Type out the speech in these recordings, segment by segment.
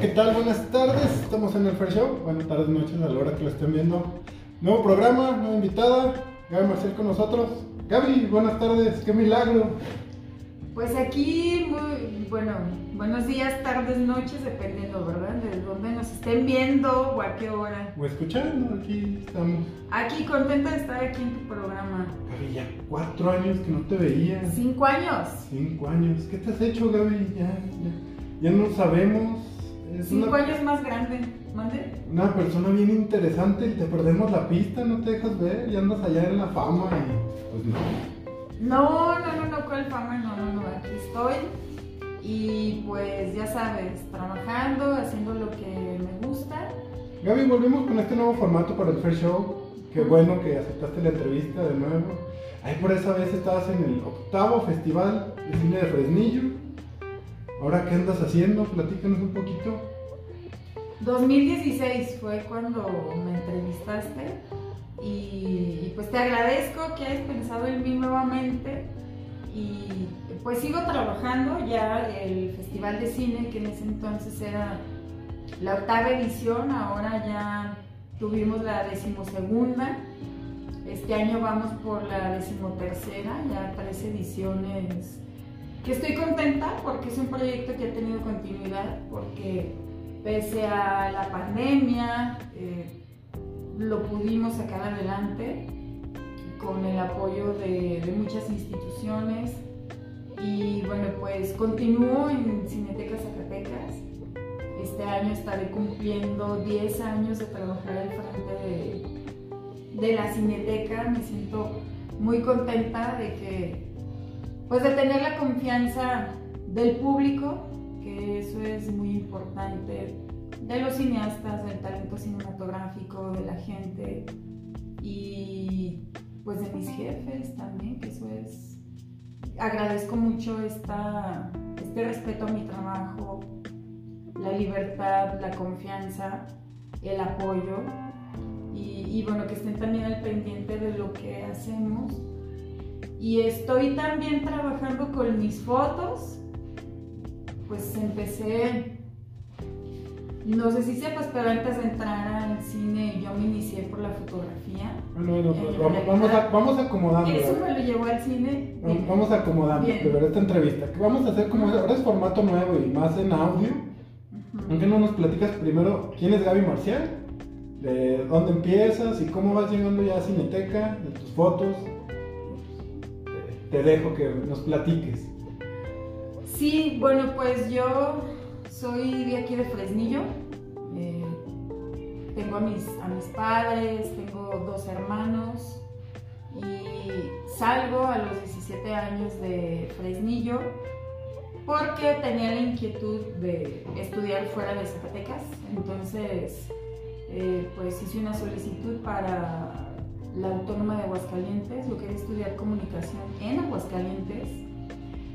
¿qué tal? Buenas tardes, estamos en el Fair Show. Buenas tardes, noches, a la hora que lo estén viendo. Nuevo programa, nueva invitada, Gaby Marcel con nosotros. Gaby, buenas tardes, qué milagro. Pues aquí, muy bueno, buenos días, tardes, noches, dependiendo, ¿verdad? De dónde nos estén viendo o a qué hora. O escuchando, aquí estamos. Aquí, contenta de estar aquí en tu programa. Gaby, ya cuatro años que no te veía. Cinco años. Cinco años. ¿Qué te has hecho, Gaby? Ya, ya, ya no sabemos. Es Cinco una, años más grande. ¿Mande? Una persona bien interesante y te perdemos la pista, no te dejas ver y andas allá en la fama y pues no. No, no, no, no, ¿cuál fama? No, no, no, aquí estoy. Y pues ya sabes, trabajando, haciendo lo que me gusta. Gaby, volvemos con este nuevo formato para el Fair Show. Qué bueno que aceptaste la entrevista de nuevo. Ahí por esa vez estabas en el octavo festival de cine de Fresnillo. Ahora, ¿qué andas haciendo? Platícanos un poquito. 2016 fue cuando me entrevistaste y, pues te agradezco que hayas pensado en mí nuevamente y pues sigo trabajando. Ya el Festival de Cine que en ese entonces era la octava edición, ahora ya tuvimos la decimosegunda, este año vamos por la decimotercera, ya tres ediciones que estoy contenta porque es un proyecto que ha tenido continuidad, porque pese a la pandemia, eh, lo pudimos sacar adelante con el apoyo de, muchas instituciones y bueno, pues continúo en Cineteca Zacatecas. Este año estaré cumpliendo 10 años de trabajar al frente de, de la Cineteca. Me siento muy contenta de que, pues de tener la confianza del público, que eso es muy importante de los cineastas, del talento cinematográfico, de la gente y pues de mis jefes también, que eso es... Agradezco mucho esta, este respeto a mi trabajo, la libertad, la confianza, el apoyo y, y bueno, que estén también al pendiente de lo que hacemos. Y estoy también trabajando con mis fotos, pues empecé no sé si sepas, pero antes de entrar al cine yo me inicié por la fotografía. Bueno, bueno, pues vamos, vamos, a, vamos acomodando. Eso me lo llevó al cine. Vamos, acomodando, de verdad, esta entrevista. Que vamos a hacer como ahora es formato nuevo y más en audio. ¿Por qué no nos platicas primero quién es Gaby Marcial? ¿De dónde empiezas y cómo vas llegando ya a Cineteca? De tus fotos. Te dejo que nos platiques. Sí, bueno, pues yo soy de aquí de Fresnillo. Eh, tengo a mis, a mis padres, tengo dos hermanos y salgo a los 17 años de Fresnillo porque tenía la inquietud de estudiar fuera de Zacatecas. Entonces, eh, pues hice una solicitud para la Autónoma de Aguascalientes. Yo quería estudiar comunicación en Aguascalientes.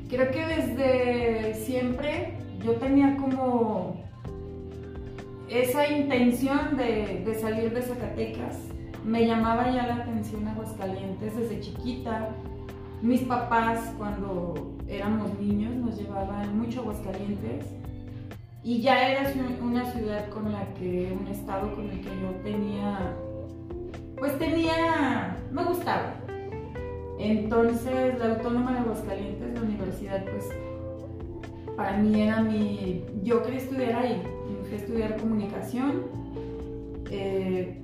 Creo que desde siempre yo tenía como esa intención de, salir de Zacatecas. Me llamaba ya la atención Aguascalientes desde chiquita. Mis papás cuando éramos niños nos llevaban mucho a Aguascalientes y ya era una ciudad con la que, un estado con el que yo tenía, pues tenía, me gustaba. Entonces la Autónoma de Aguascalientes, la universidad, pues para mí era mi, yo quería estudiar ahí, fui a estudiar comunicación, eh,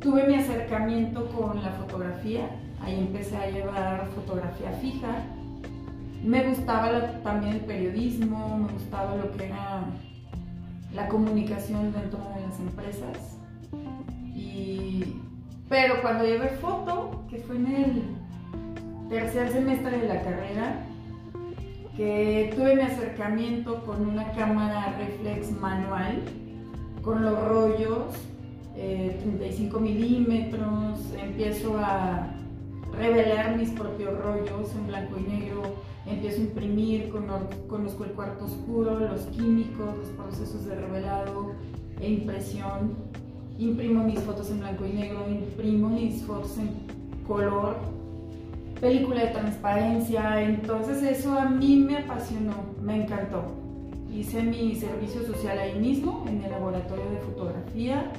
tuve mi acercamiento con la fotografía, ahí empecé a llevar fotografía fija, me gustaba también el periodismo, me gustaba lo que era la comunicación dentro de las empresas, pero cuando llevé foto, que fue en el tercer semestre de la carrera, que tuve mi acercamiento con una cámara reflex manual, con los rollos, 35 eh, milímetros, empiezo a revelar mis propios rollos en blanco y negro, empiezo a imprimir con, conozco el cuarto oscuro, los químicos, los procesos de revelado e impresión, imprimo mis fotos en blanco y negro, imprimo mis fotos en color película de transparencia, entonces eso a mí me apasionó, me encantó. hice mi servicio social ahí mismo, en el laboratorio de fotografía.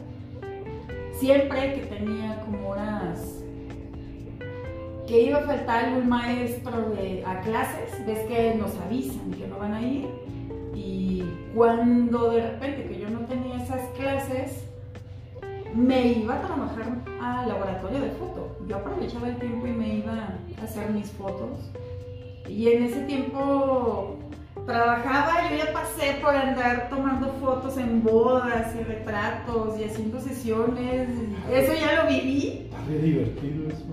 Siempre que tenía como unas que iba a faltar algún maestro a clases, ves que nos avisan que no van a ir. Y cuando de repente me iba a trabajar al laboratorio de foto. Yo aprovechaba el tiempo y me iba a hacer mis fotos. Y en ese tiempo trabajaba, yo ya pasé por andar tomando fotos en bodas y retratos y haciendo sesiones. Eso ya lo viví. Está bien divertido eso.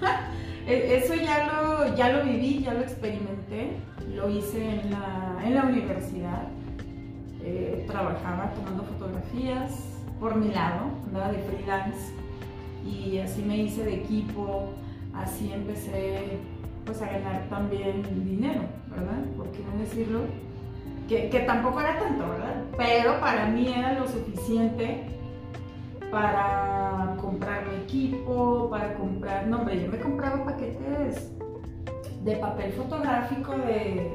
E, eso ya lo, ya lo viví, ya lo experimenté. Lo hice en la, en la universidad. Eh, trabajaba tomando fotografías por mi lado, andaba de freelance y así me hice de equipo, así empecé pues a ganar también dinero, ¿verdad? ¿Por qué no decirlo? Que, que tampoco era tanto, ¿verdad? Pero para mí era lo suficiente para comprar mi equipo, para comprar, no hombre, yo me compraba paquetes de papel fotográfico de,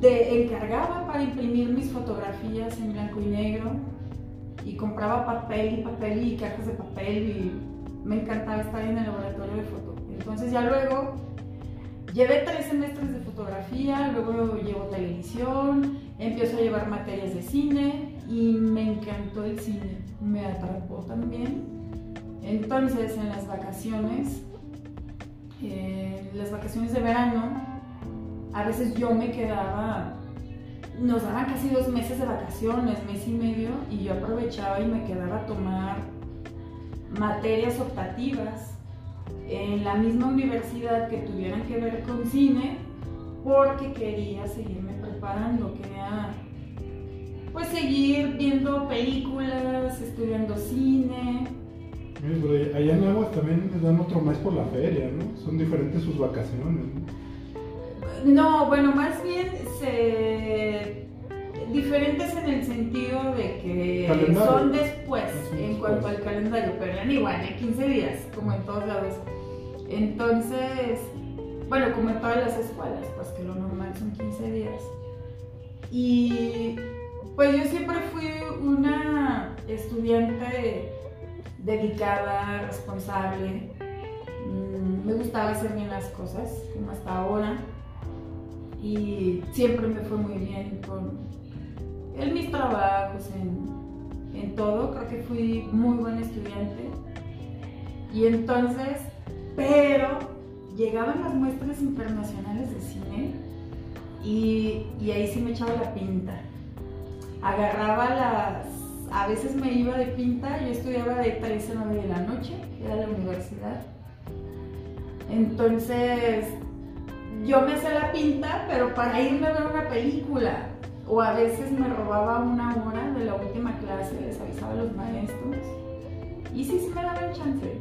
de encargaba para imprimir mis fotografías en blanco y negro y compraba papel y papel y cajas de papel y me encantaba estar en el laboratorio de foto. Entonces ya luego llevé tres semestres de fotografía, luego llevo televisión, empiezo a llevar materias de cine y me encantó el cine, me atrapó también. Entonces en las vacaciones, eh, las vacaciones de verano, a veces yo me quedaba nos daban casi dos meses de vacaciones, mes y medio, y yo aprovechaba y me quedaba a tomar materias optativas en la misma universidad que tuvieran que ver con cine, porque quería seguirme preparando, quería pues seguir viendo películas, estudiando cine. allá en Aguas también les dan otro mes por la feria, ¿no? Son diferentes sus vacaciones, ¿no? No, bueno, más bien se sentido de que son después en cuanto al calendario, pero eran igual, de 15 días, como en todos lados. Entonces, bueno, como en todas las escuelas, pues que lo normal son 15 días. Y pues yo siempre fui una estudiante dedicada, responsable. Mm, me gustaba hacer bien las cosas, como hasta ahora y siempre me fue muy bien con en mis trabajos, en, en todo, creo que fui muy buen estudiante. Y entonces, pero llegaban las muestras internacionales de cine y, y, ahí sí me echaba la pinta. Agarraba las, a veces me iba de pinta, yo estudiaba de 3 a 9 de la noche, era la universidad. Entonces yo me hacía la pinta, pero para irme a ver una película. O a veces me robaba una hora de la última clase, les avisaba a los maestros. Y sí, sí me daban chance.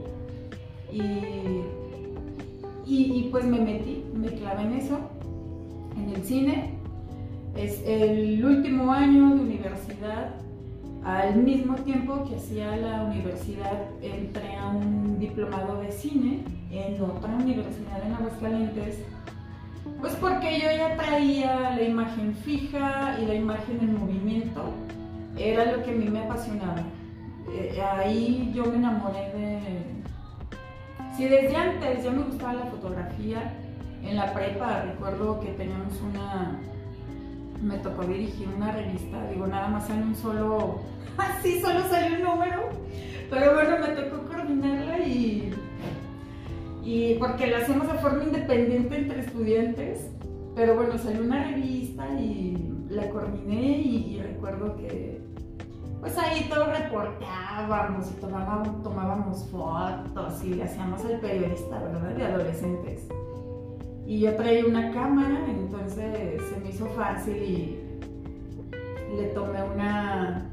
Y, y, pues me metí, me clavé en eso, en el cine. Es el último año de universidad. Al mismo tiempo que hacía la universidad, entré a un diplomado de cine en otra universidad en Aguascalientes pues porque yo ya traía la imagen fija y la imagen en movimiento. Era lo que a mí me apasionaba. Eh, ahí yo me enamoré de... Si desde antes ya me gustaba la fotografía, en la prepa recuerdo que teníamos una... Me tocó dirigir una revista, digo, nada más en un solo... Así solo salió un número. Pero bueno, me tocó coordinarla y y porque lo hacemos de forma independiente entre estudiantes, pero bueno, salió una revista y la coordiné y, recuerdo que pues ahí todo reportábamos y tomábamos, tomábamos fotos y hacíamos el periodista, ¿verdad? De adolescentes. Y yo traía una cámara, entonces se me hizo fácil y le tomé una...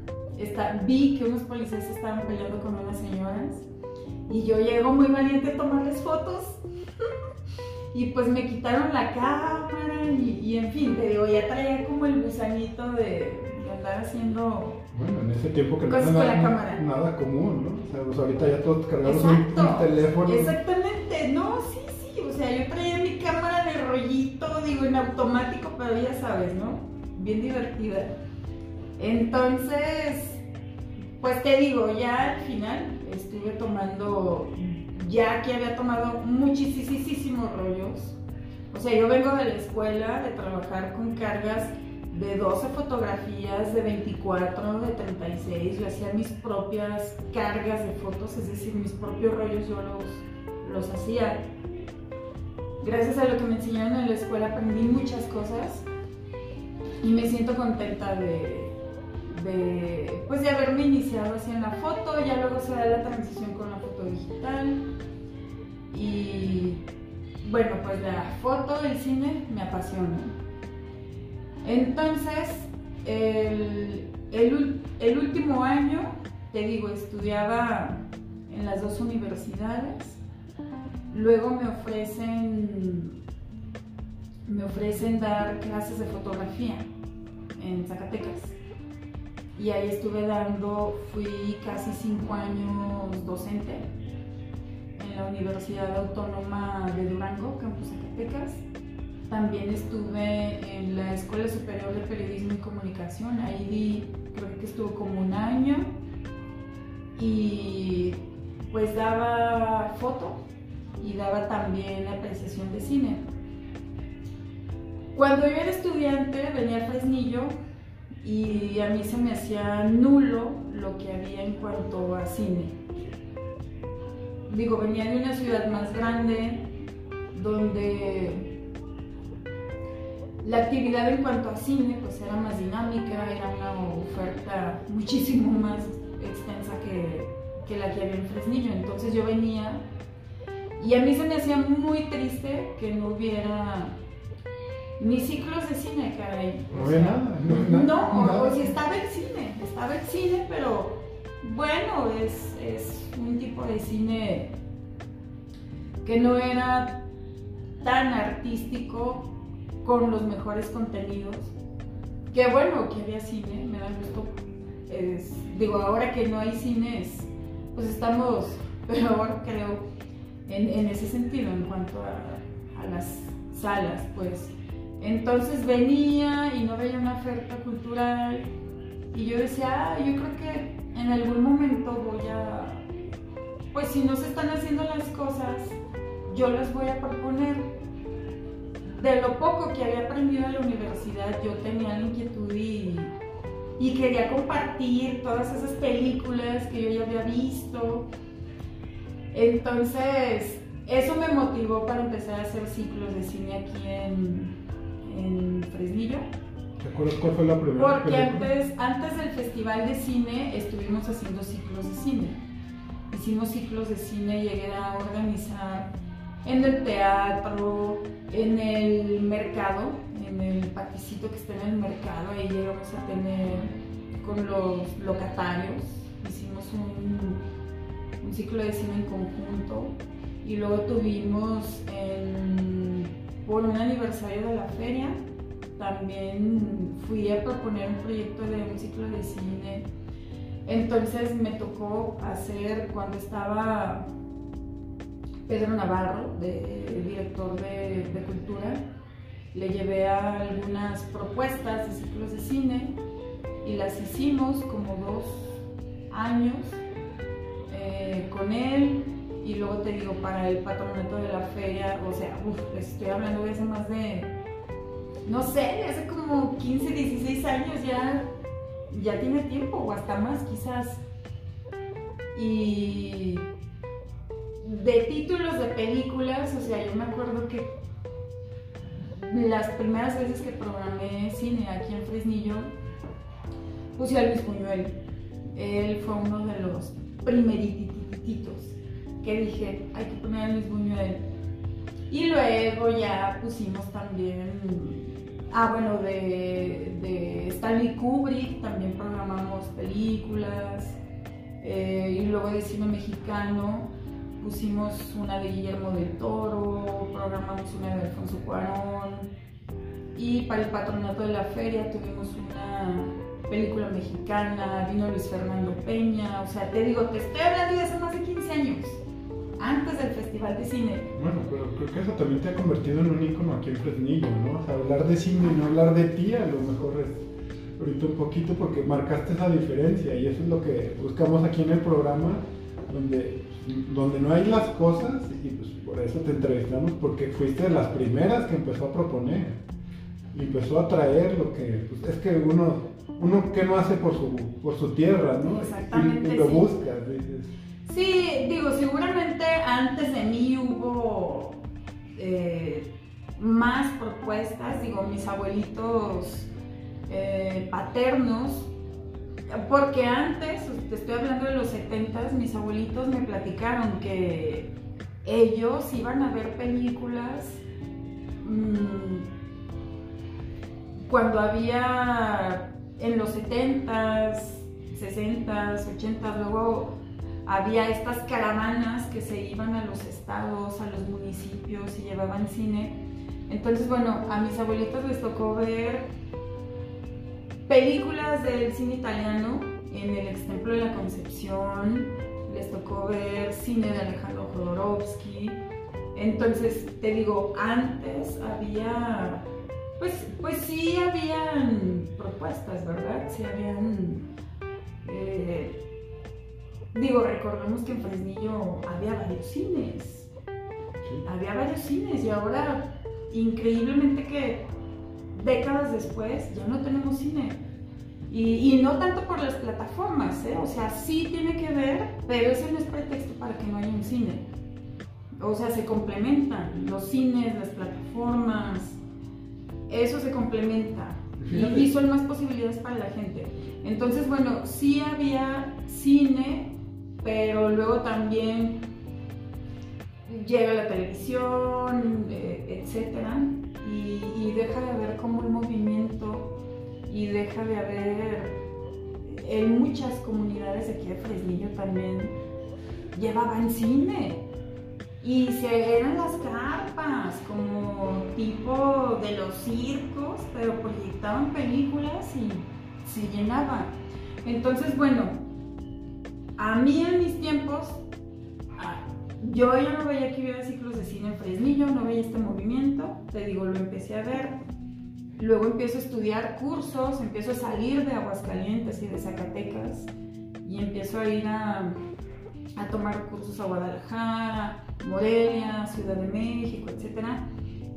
Vi que unos policías estaban peleando con unas señoras y yo llego muy valiente a tomarles fotos. y pues me quitaron la cámara y, en fin, te digo, ya traía como el gusanito de, andar haciendo bueno, en ese tiempo que no era nada, nada, común, ¿no? O sea, pues ahorita ya todos cargamos un, teléfono. Exactamente, no, sí, sí, o sea, yo traía mi cámara de rollito, digo, en automático, pero ya sabes, ¿no? bien divertida. Entonces, pues te digo, ya al final estuve tomando, ya que había tomado muchísimos rollos. O sea, yo vengo de la escuela de trabajar con cargas de 12 fotografías, de 24, de 36. Yo hacía mis propias cargas de fotos, es decir, mis propios rollos yo los, los hacía. Gracias a lo que me enseñaron en la escuela aprendí muchas cosas y me siento contenta de, de, pues de haberme iniciado así en la foto, ya luego se da la transición con la foto digital y bueno, pues la foto, el cine me apasiona. Entonces, el, el, último año, te digo, estudiaba en las dos universidades. Luego me ofrecen, me ofrecen dar clases de fotografía en Zacatecas. Y ahí estuve dando, fui casi cinco años docente en la Universidad Autónoma de Durango, Campus Zacatecas también estuve en la Escuela Superior de Periodismo y Comunicación, ahí di, creo que estuvo como un año y pues daba foto y daba también apreciación de cine. Cuando yo era estudiante venía a Fresnillo y a mí se me hacía nulo lo que había en cuanto a cine. Digo, venía de una ciudad más grande donde la actividad en cuanto a cine pues era más dinámica, era una oferta muchísimo más extensa que, la que había en Fresnillo. Entonces yo venía y a mí se me hacía muy triste que no hubiera ni ciclos de cine, caray. No había nada. No, o, si estaba el cine, estaba el cine, pero bueno, es, es un tipo de cine que no era tan artístico con los mejores contenidos. Qué bueno que había cine, me da gusto. digo, ahora que no hay cines, pues estamos peor, creo, en, ese sentido, en cuanto a, a, las salas, pues. Entonces venía y no veía una oferta cultural y yo decía, ah, yo creo que en algún momento voy a, pues si no se están haciendo las cosas, yo las voy a proponer de lo poco que había aprendido en la universidad, yo tenía la inquietud y, quería compartir todas esas películas que yo ya había visto. Entonces, eso me motivó para empezar a hacer ciclos de cine aquí en, en Fresnillo. ¿Te acuerdas cuál fue la primera? Porque antes, antes del festival de cine estuvimos haciendo ciclos de cine. Hicimos ciclos de cine, llegué a organizar en el teatro, en el mercado, en el paticito que está en el mercado, ahí llegamos a tener con los locatarios, hicimos un, ciclo de cine en conjunto y luego tuvimos por un aniversario de la feria, también fui a proponer un proyecto de un ciclo de cine. Entonces me tocó hacer cuando estaba Pedro Navarro, director de, Cultura, le llevé algunas propuestas de ciclos de cine y las hicimos como dos años eh, con él y luego te digo para el patronato de la feria, o sea, estoy hablando de hace más de, no sé, hace como 15, 16 años ya, ya tiene tiempo o hasta más quizás. Y de títulos de películas, o sea, yo me acuerdo que las primeras veces que programé cine aquí en Fresnillo, puse a Luis Buñuel. Él fue uno de los primerititos que dije, hay que poner a Luis Buñuel. Y luego ya pusimos también, ah, bueno, de, de Stanley Kubrick, también programamos películas. Eh, y luego de cine mexicano, pusimos una de Guillermo del Toro, programamos una de Alfonso Cuarón y para el patronato de la feria tuvimos una película mexicana, vino Luis Fernando Peña, o sea, te digo, te estoy hablando de hace más de 15 años. Antes del Festival de Cine. Bueno, pero creo que eso también te ha convertido en un ícono aquí en Fresnillo, ¿no? O sea, hablar de cine y no hablar de ti a lo mejor es ahorita un poquito porque marcaste esa diferencia y eso es lo que buscamos aquí en el programa, donde, donde no hay las cosas y pues por eso te entrevistamos, porque fuiste de las primeras que empezó a proponer y empezó a traer lo que, pues es que uno, uno que no hace por su, por su tierra, ¿no? Exactamente. Y, y lo sí. buscas, dices. Sí, digo, seguramente antes de mí hubo eh, más propuestas, digo, mis abuelitos eh, paternos, porque antes, te estoy hablando de los 70 mis abuelitos me platicaron que ellos iban a ver películas mmm, cuando había en los 70s, 60s, 80s, luego había estas caravanas que se iban a los estados, a los municipios y llevaban cine. Entonces, bueno, a mis abuelitos les tocó ver películas del cine italiano en el ex templo de la Concepción, les tocó ver cine de Alejandro Jodorowsky. Entonces, te digo, antes había, pues, pues sí habían propuestas, ¿verdad? Sí habían... Eh, Digo, recordemos que en Fresnillo había varios cines. Sí. Había varios cines y ahora, increíblemente que décadas después, ya no tenemos cine. Y, y, no tanto por las plataformas, ¿eh? o sea, sí tiene que ver, pero ese no es pretexto para que no haya un cine. O sea, se complementan los cines, las plataformas, eso se complementa. Y, y son más posibilidades para la gente. Entonces, bueno, sí había cine, pero luego también llega la televisión, eh, etcétera, y, deja de haber como un movimiento y deja de haber en muchas comunidades aquí de Fresnillo también llevaban cine y eran las carpas como tipo de los circos, pero proyectaban películas y se llenaban. Entonces, bueno, a mí en mis tiempos, yo ya no veía que hubiera ciclos de cine en Fresnillo, no veía este movimiento, te digo, lo empecé a ver. Luego empiezo a estudiar cursos, empiezo a salir de Aguascalientes y de Zacatecas y empiezo a ir a, tomar cursos a Guadalajara, Morelia, Ciudad de México, etc.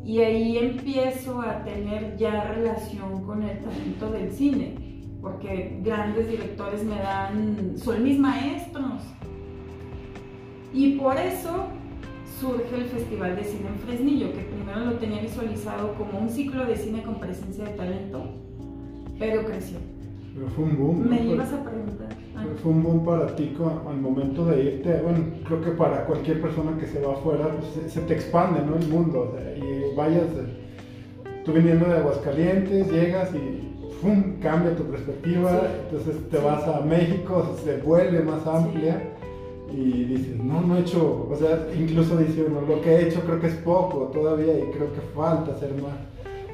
Y ahí empiezo a tener ya relación con el talento del cine porque grandes directores me dan, son mis maestros. Y por eso surge el Festival de Cine en Fresnillo, que primero lo tenía visualizado como un ciclo de cine con presencia de talento, pero creció. Pero fue un boom. Me ¿no? ibas a preguntar. Ah. Fue un boom para ti al momento de irte. Bueno, creo que para cualquier persona que se va afuera, pues, se, se, te expande ¿no? el mundo. O sea, y vayas, tú viniendo de Aguascalientes, llegas y cambia tu perspectiva, sí. entonces te vas a México, se vuelve más amplia sí. y dices, no, no he hecho, o sea, incluso dice uno, lo que he hecho creo que es poco todavía y creo que falta hacer más.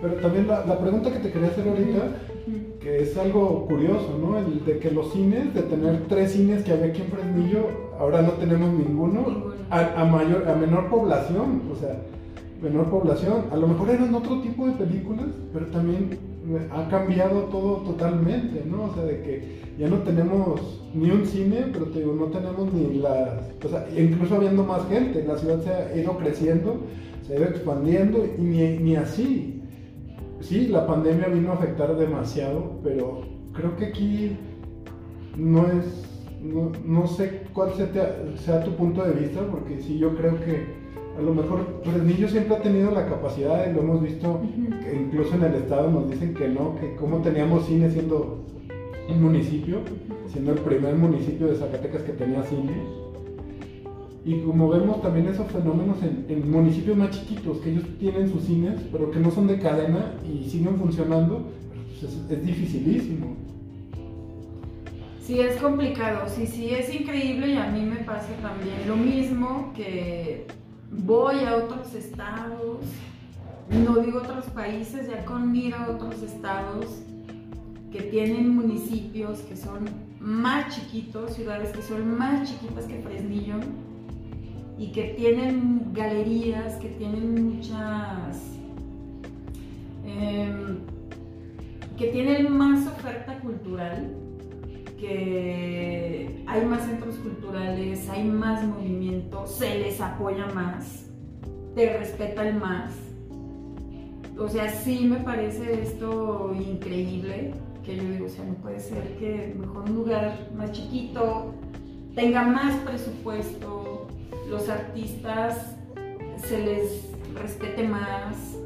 Pero también la, la pregunta que te quería hacer ahorita, que es algo curioso, ¿no? El de que los cines, de tener tres cines que había aquí en Fresnillo, ahora no tenemos ninguno, ninguno. A, a, mayor, a menor población, o sea, menor población. A lo mejor eran otro tipo de películas, pero también ha cambiado todo totalmente, ¿no? O sea, de que ya no tenemos ni un cine, pero te digo, no tenemos ni las... O sea, incluso habiendo más gente, la ciudad se ha ido creciendo, se ha ido expandiendo y ni, así. Sí, la pandemia vino a afectar demasiado, pero creo que aquí no es... No, no sé cuál sea, sea tu punto de vista, porque sí, yo creo que a lo mejor Fresnillo siempre ha tenido la capacidad, y lo hemos visto, uh -huh. que incluso en el estado nos dicen que no, que como teníamos cine siendo un municipio, siendo el primer municipio de Zacatecas que tenía cine. Y como vemos también esos fenómenos en, en, municipios más chiquitos, que ellos tienen sus cines, pero que no son de cadena y siguen funcionando, pues es, es dificilísimo. Sí, es complicado, sí, sí, es increíble y a mí me pasa también lo mismo que voy a otros estados, no digo otros países, ya con a otros estados que tienen municipios que son más chiquitos, ciudades que son más chiquitas que Fresnillo, y que tienen galerías, que tienen muchas... Em, que tienen más oferta cultural, que hay más centros culturales, hay más movimiento, se les apoya más, te respetan más. O sea, sí me parece esto increíble, que yo digo, o sea, no puede ser que mejor un lugar más chiquito tenga más presupuesto, los artistas se les respete más,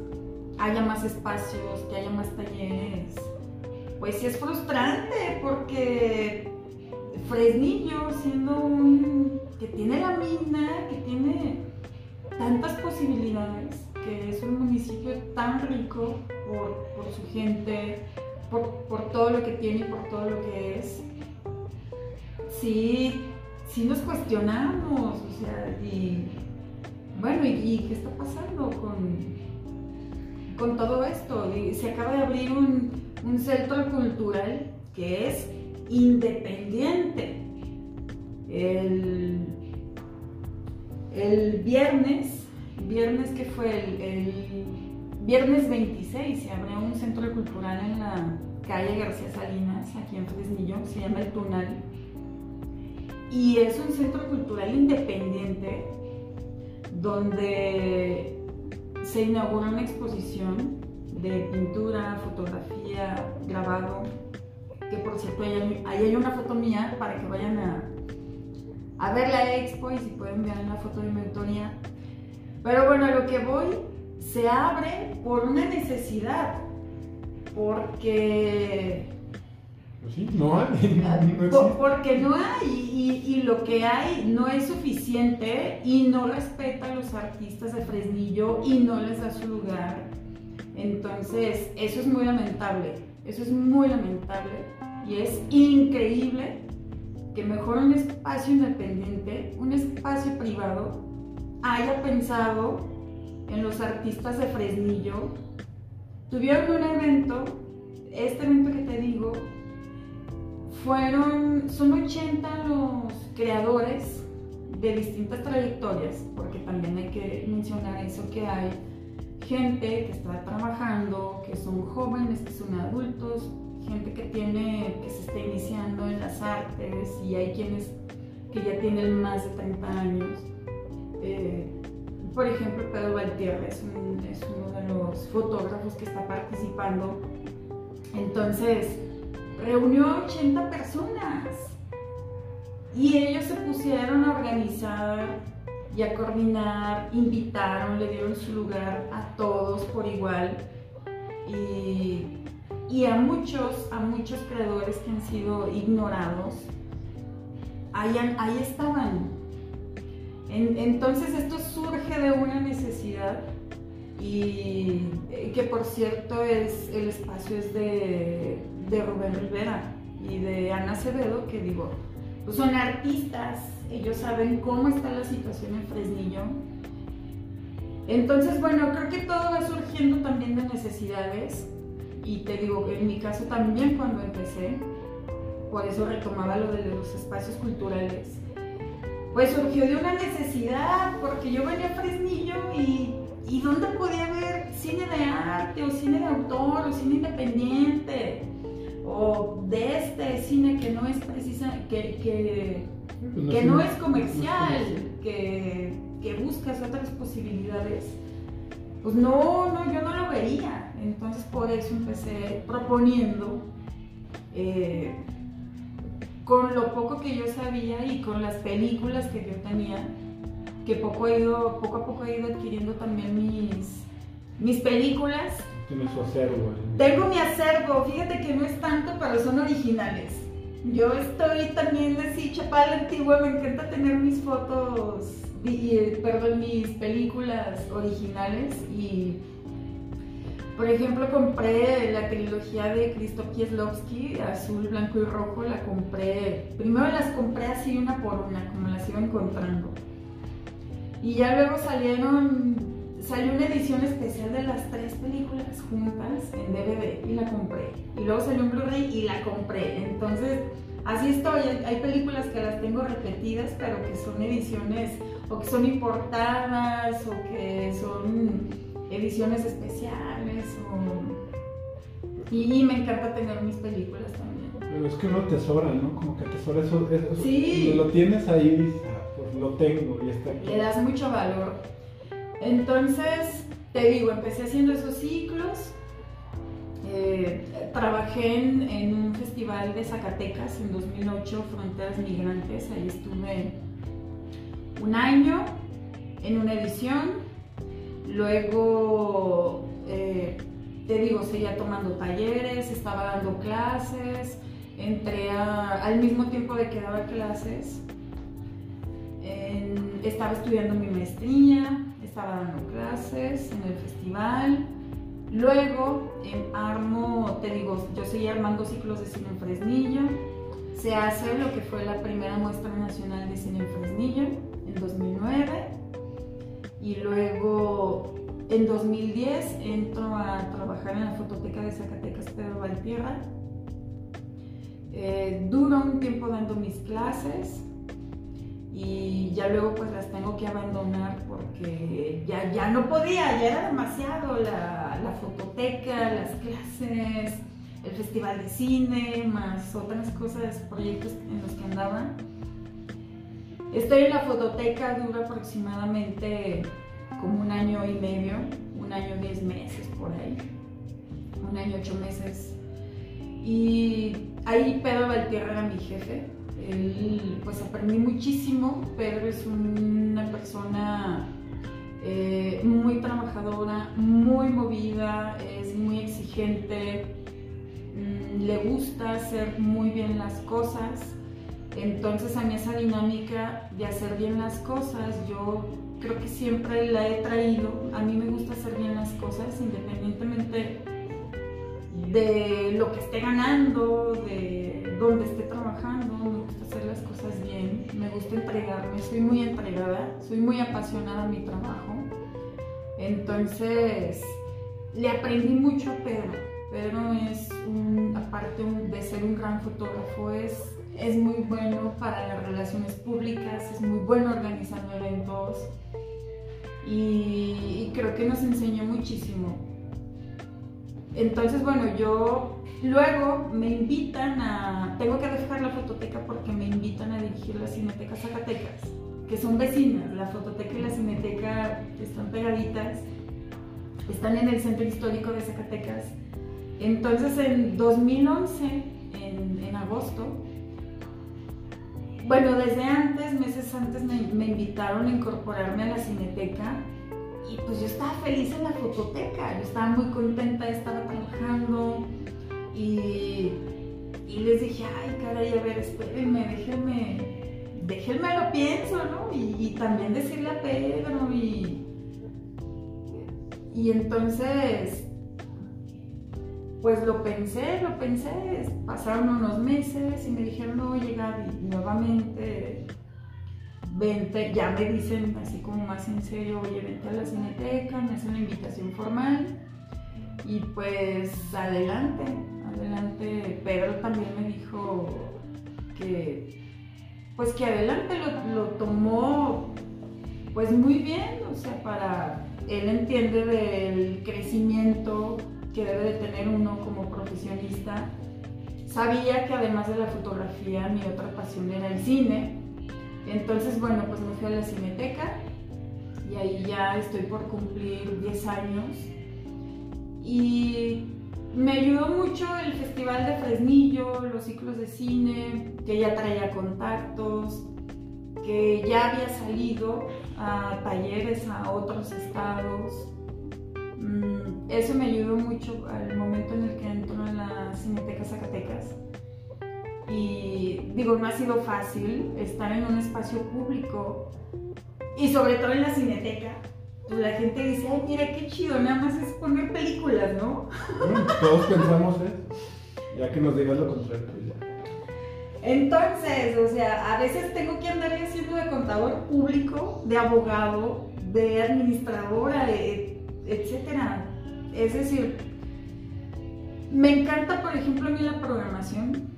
haya más espacios, que haya más talleres. Pues sí es frustrante porque Fresnillo, siendo un que tiene la mina, que tiene tantas posibilidades, que es un municipio tan rico por, su gente, por, todo lo que tiene y por todo lo que es, sí sí nos cuestionamos, o sea, y bueno, ¿y, qué está pasando con, con todo esto? se acaba de abrir un, centro cultural que es independiente. El, el viernes, viernes que fue el, viernes 26, se abrió un centro cultural en la calle García Salinas, aquí en Fresnillo, se llama El Tunal y es un centro cultural independiente donde se inaugura una exposición de pintura, fotografía, grabado, que por cierto ahí hay una foto mía para que vayan a, a ver la expo y si pueden ver la foto de mi autoría. Pero bueno, a lo que voy, se abre por una necesidad, porque pues no hay. porque no hay y, lo que hay no es suficiente y no respeta a los artistas de Fresnillo y no les da su lugar. Entonces, eso es muy lamentable. Eso es muy lamentable y es increíble que mejor un espacio independiente, un espacio privado, haya pensado en los artistas de Fresnillo. Tuvieron un evento, este evento que te digo, fueron, son 80 los creadores de distintas trayectorias, porque también hay que mencionar eso que hay gente que está trabajando, que son jóvenes, que son adultos, gente que tiene, que se está iniciando en las artes y hay quienes que ya tienen más de 30 años. Eh, por ejemplo, Pedro Valtierra es, es uno de los fotógrafos que está participando. Entonces, reunió a 80 personas y ellos se pusieron a organizar y a coordinar, invitaron, le dieron su lugar a todos por igual y, a muchos, a muchos creadores que han sido ignorados, ahí, ahí estaban. entonces esto surge de una necesidad y que por cierto es el espacio es de de Rubén Rivera y de Ana Acevedo, que digo, pues son artistas, ellos saben cómo está la situación en Fresnillo. Entonces, bueno, creo que todo va surgiendo también de necesidades y te digo, en mi caso también cuando empecé, por eso retomaba lo de los espacios culturales, pues surgió de una necesidad, porque yo venía a Fresnillo y, ¿dónde podía ver cine de arte o cine de autor o cine independiente? o de este cine que no es precisa, que, que, pues no, es comercial, que, que, buscas otras posibilidades, pues no, no, yo no lo veía. Entonces por eso empecé proponiendo, eh, con lo poco que yo sabía y con las películas que yo tenía, que poco, he ido, poco a poco he ido adquiriendo también mis, mis películas tiene su acervo. Tengo mi acervo, fíjate que no es tanto, pero son originales. Yo estoy también así, chapada antigua, me encanta tener mis fotos, y, perdón, mis películas originales y... Por ejemplo, compré la trilogía de Krzysztof Kieslowski, azul, blanco y rojo, la compré, primero las compré así una por una, como las iba encontrando. Y ya luego salieron salió una edición especial de las tres películas juntas en DVD y la compré. Y luego salió un Blu-ray y la compré. Entonces, así estoy. Hay películas que las tengo repetidas, pero que son ediciones o que son importadas, o que son ediciones especiales, y me encanta tener mis películas también. Pero es que uno tesora, ¿no? Como que tesora eso, eso sí. lo tienes ahí y dices, ah, pues lo tengo y está aquí. Le das mucho valor. Entonces, te digo, empecé haciendo esos ciclos. Eh, trabajé en, un festival de Zacatecas en 2008, Fronteras Migrantes. Ahí estuve un año en una edición. Luego, eh, te digo, seguía tomando talleres, estaba dando clases. Entré al mismo tiempo de que daba clases. estaba estudiando mi maestría estaba dando clases en el festival. Luego en armo, te digo, yo seguía armando ciclos de cine en Fresnillo. Se hace lo que fue la primera muestra nacional de cine en Fresnillo en 2009. Y luego en 2010 entro a trabajar en la fototeca de Zacatecas Pedro Valtierra. Eh, duro un tiempo dando mis clases y ya luego pues las tengo que abandonar porque ya, ya no podía, ya era demasiado la, la fototeca, las clases, el festival de cine, más otras cosas, proyectos en los que andaba. Estoy en la fototeca, dura aproximadamente como un año y medio, un año diez meses por ahí, un año ocho meses. Y ahí Pedro Valtierra era mi jefe, él, pues aprendí muchísimo. Pedro es una persona eh, muy trabajadora, muy movida, es muy exigente, mm, le gusta hacer muy bien las cosas. Entonces a mí esa dinámica de hacer bien las cosas, yo creo que siempre la he traído. A mí me gusta hacer bien las cosas independientemente de lo que esté ganando, de dónde esté trabajando, las cosas bien, me gusta entregarme, soy muy entregada, soy muy apasionada en mi trabajo. Entonces, le aprendí mucho a Pedro. Pedro es, un, aparte de ser un gran fotógrafo, es, es muy bueno para las relaciones públicas, es muy bueno organizando eventos y creo que nos enseñó muchísimo entonces, bueno, yo luego me invitan a, tengo que dejar la fototeca porque me invitan a dirigir la Cineteca Zacatecas, que son vecinas, la fototeca y la cineteca están pegaditas, están en el centro histórico de Zacatecas. Entonces, en 2011, en, en agosto, bueno, desde antes, meses antes, me, me invitaron a incorporarme a la cineteca y pues yo estaba feliz en la fototeca, yo estaba muy contenta, estaba trabajando y, y les dije, ay, caray, a ver, espérenme, déjenme, déjenme lo pienso, ¿no? Y, también decirle a Pedro y, y entonces, pues lo pensé, lo pensé, pasaron unos meses y me dijeron, no, llegar nuevamente vente, ya me dicen así como más en serio, oye, vente a la cineteca, me hacen una invitación formal y pues adelante, adelante. Pedro también me dijo que, pues que adelante lo, tomó pues muy bien, o sea, para, él entiende del crecimiento que debe de tener uno como profesionista. Sabía que además de la fotografía mi otra pasión era el cine entonces, bueno, pues me fui a la Cineteca y ahí ya estoy por cumplir 10 años. Y me ayudó mucho el Festival de Fresnillo, los ciclos de cine, que ya traía contactos, que ya había salido a talleres a otros estados. Mm, eso me ayudó mucho al momento en el que entro en la Cineteca Zacatecas y digo, no ha sido fácil estar en un espacio público y sobre todo en la cineteca. Pues la gente dice, ay, mira qué chido, nada más es poner películas, ¿no? todos pensamos eso, ya que nos digas lo contrario. Pues Entonces, o sea, a veces tengo que andar haciendo de contador público, de abogado, de administradora, etcétera. Es decir, me encanta, por ejemplo, a mí la programación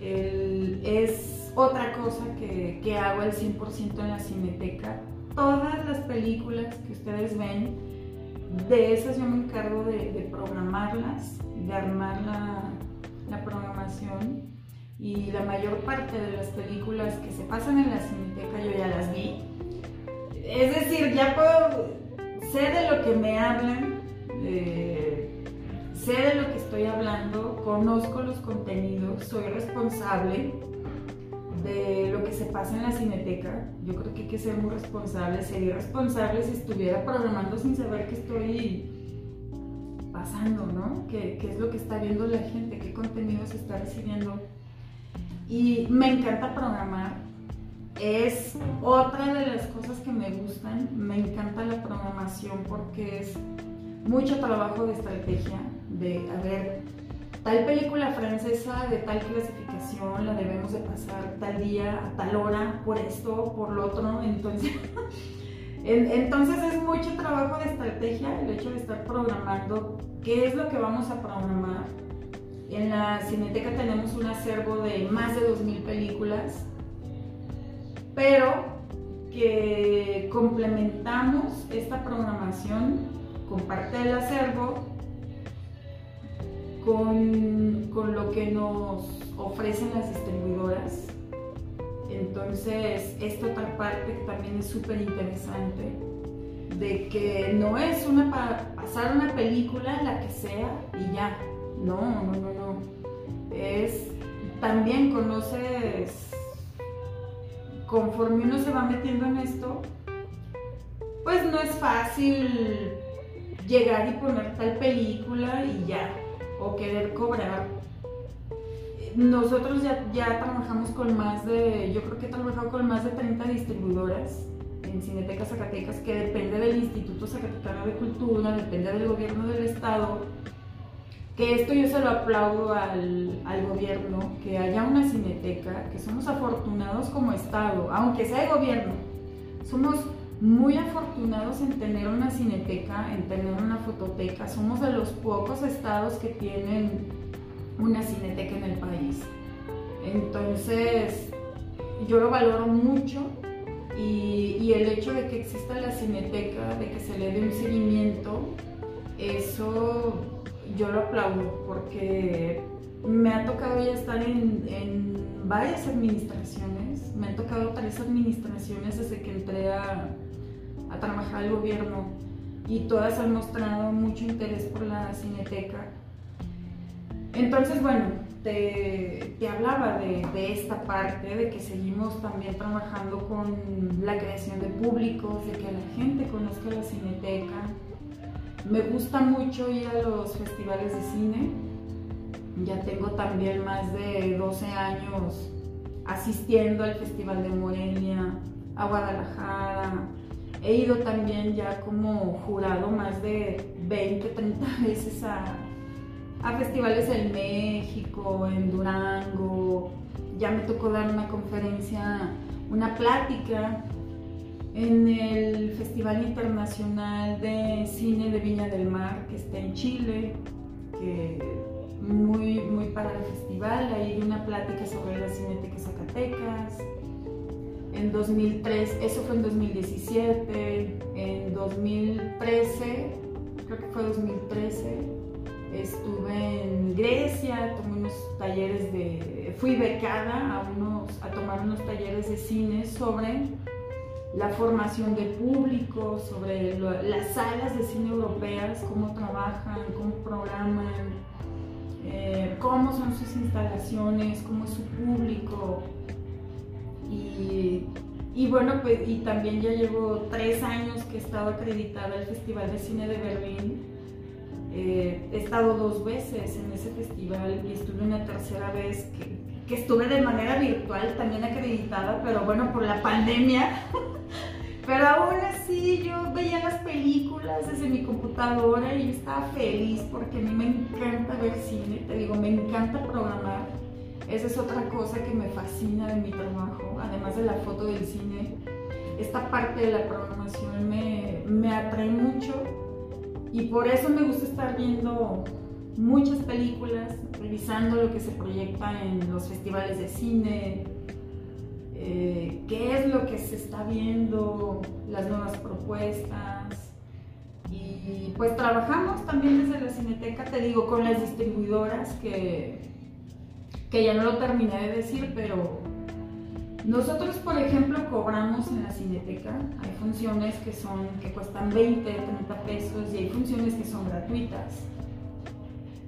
es otra cosa que, hago al 100% en la cineteca. todas las películas que ustedes ven, de esas yo me encargo de, programarlas, de armar la, la, programación y la mayor parte de las películas que se pasan en la cineteca yo ya las vi. Es decir, ya puedo, sé de lo que me hablan, sé de lo que estoy hablando, conozco los contenidos, soy responsable de lo que se pasa en la cineteca. Yo creo que hay que ser muy responsable. Sería responsable si estuviera programando sin saber qué estoy pasando, ¿no? ¿Qué, ¿Qué, es lo que está viendo la gente? ¿Qué contenido se está recibiendo? Y me encanta programar. Es otra de las cosas que me gustan. Me encanta la programación porque es mucho trabajo de estrategia, de, a ver, tal película francesa de tal clasificación la debemos de pasar tal día, a tal hora, por esto, por lo otro, entonces... Entonces es mucho trabajo de estrategia el hecho de estar programando qué es lo que vamos a programar. En la Cineteca tenemos un acervo de más de 2.000 películas, pero que complementamos esta programación con parte del acervo con, lo que nos ofrecen las distribuidoras. Entonces, esta otra parte también es súper interesante, de que no es una pasar una película, la que sea, y ya. No, no, no, no. Es, también conoces, conforme uno se va metiendo en esto, pues no es fácil llegar y poner tal película y ya o querer cobrar. Nosotros ya, ya trabajamos con más de, yo creo que he trabajado con más de 30 distribuidoras en Cineteca Zacatecas, que depende del Instituto Zacatecano de Cultura, depende del gobierno del estado, que esto yo se lo aplaudo al, al, gobierno, que haya una cineteca, que somos afortunados como estado, aunque sea de gobierno, somos muy afortunados en tener una cineteca, en tener una fototeca. Somos de los pocos estados que tienen una cineteca en el país. Entonces, yo lo valoro mucho y, el hecho de que exista la cineteca, de que se le dé un seguimiento, eso yo lo aplaudo porque me ha tocado ya estar en, varias administraciones, me han tocado tres administraciones desde que entré a, a trabajar el gobierno y todas han mostrado mucho interés por la cineteca. Entonces, bueno, te, te hablaba de, de, esta parte, de que seguimos también trabajando con la creación de públicos, de que la gente conozca la cineteca. Me gusta mucho ir a los festivales de cine. Ya tengo también más de 12 años asistiendo al Festival de Morelia, a Guadalajara, He ido también ya como jurado más de 20, 30 veces a, festivales en México, en Durango. Ya me tocó dar una conferencia, una plática en el Festival Internacional de Cine de Viña del Mar, que está en Chile, que muy, muy para el festival. Ahí una plática sobre la Cineteca Zacatecas en 2003, eso fue en 2017, en 2013, creo que fue 2013, estuve en Grecia, tomé unos talleres de, fui becada a, unos, a tomar unos talleres de cine sobre la formación de público, sobre las salas de cine europeas, cómo trabajan, cómo programan, eh, cómo son sus instalaciones, cómo es su público, y, bueno, pues y también ya llevo tres años que he estado acreditada al Festival de Cine de Berlín. Eh, he estado dos veces en ese festival y estuve una tercera vez que, que estuve de manera virtual también acreditada, pero bueno, por la pandemia. pero aún así yo veía las películas desde mi computadora y estaba feliz porque a mí me encanta ver cine, te digo, me encanta programar esa es otra cosa que me fascina de mi trabajo, además de la foto del cine. Esta parte de la programación me, me atrae mucho y por eso me gusta estar viendo muchas películas, revisando lo que se proyecta en los festivales de cine, eh, qué es lo que se está viendo, las nuevas propuestas. Y pues trabajamos también desde la Cineteca, te digo, con las distribuidoras que, que ya no lo terminé de decir, pero nosotros, por ejemplo, cobramos en la Cineteca. Hay funciones que son que cuestan 20, 30 pesos y hay funciones que son gratuitas.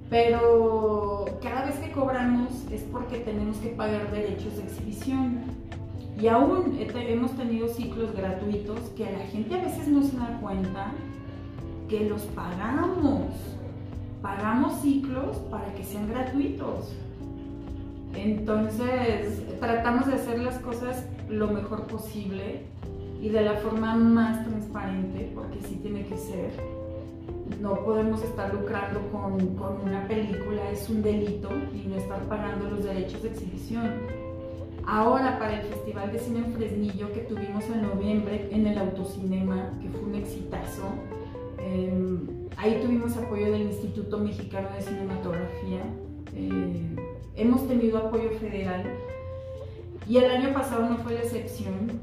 Pero cada vez que cobramos es porque tenemos que pagar derechos de exhibición. Y aún hemos tenido ciclos gratuitos que la gente a veces no se da cuenta que los pagamos. Pagamos ciclos para que sean gratuitos. Entonces, tratamos de hacer las cosas lo mejor posible y de la forma más transparente, porque sí tiene que ser. No podemos estar lucrando con, con una película, es un delito, y no estar pagando los derechos de exhibición. Ahora para el Festival de Cine en Fresnillo que tuvimos en noviembre en el Autocinema, que fue un exitazo, em, ahí tuvimos apoyo del Instituto Mexicano de Cinematografía. Eh, hemos tenido apoyo federal y el año pasado no fue la excepción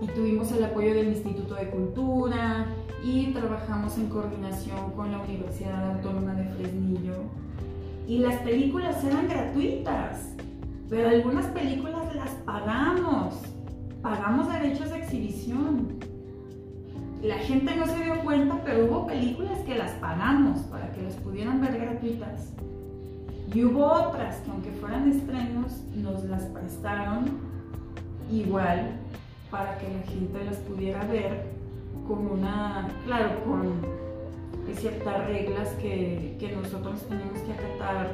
y tuvimos el apoyo del Instituto de Cultura y trabajamos en coordinación con la Universidad Autónoma de Fresnillo y las películas eran gratuitas, pero algunas películas las pagamos, pagamos derechos de exhibición. La gente no se dio cuenta, pero hubo películas que las pagamos para que las pudieran ver gratuitas. Y hubo otras que aunque fueran estrenos, nos las prestaron igual para que la gente las pudiera ver con una, claro, con ciertas reglas que, que nosotros tenemos que acatar.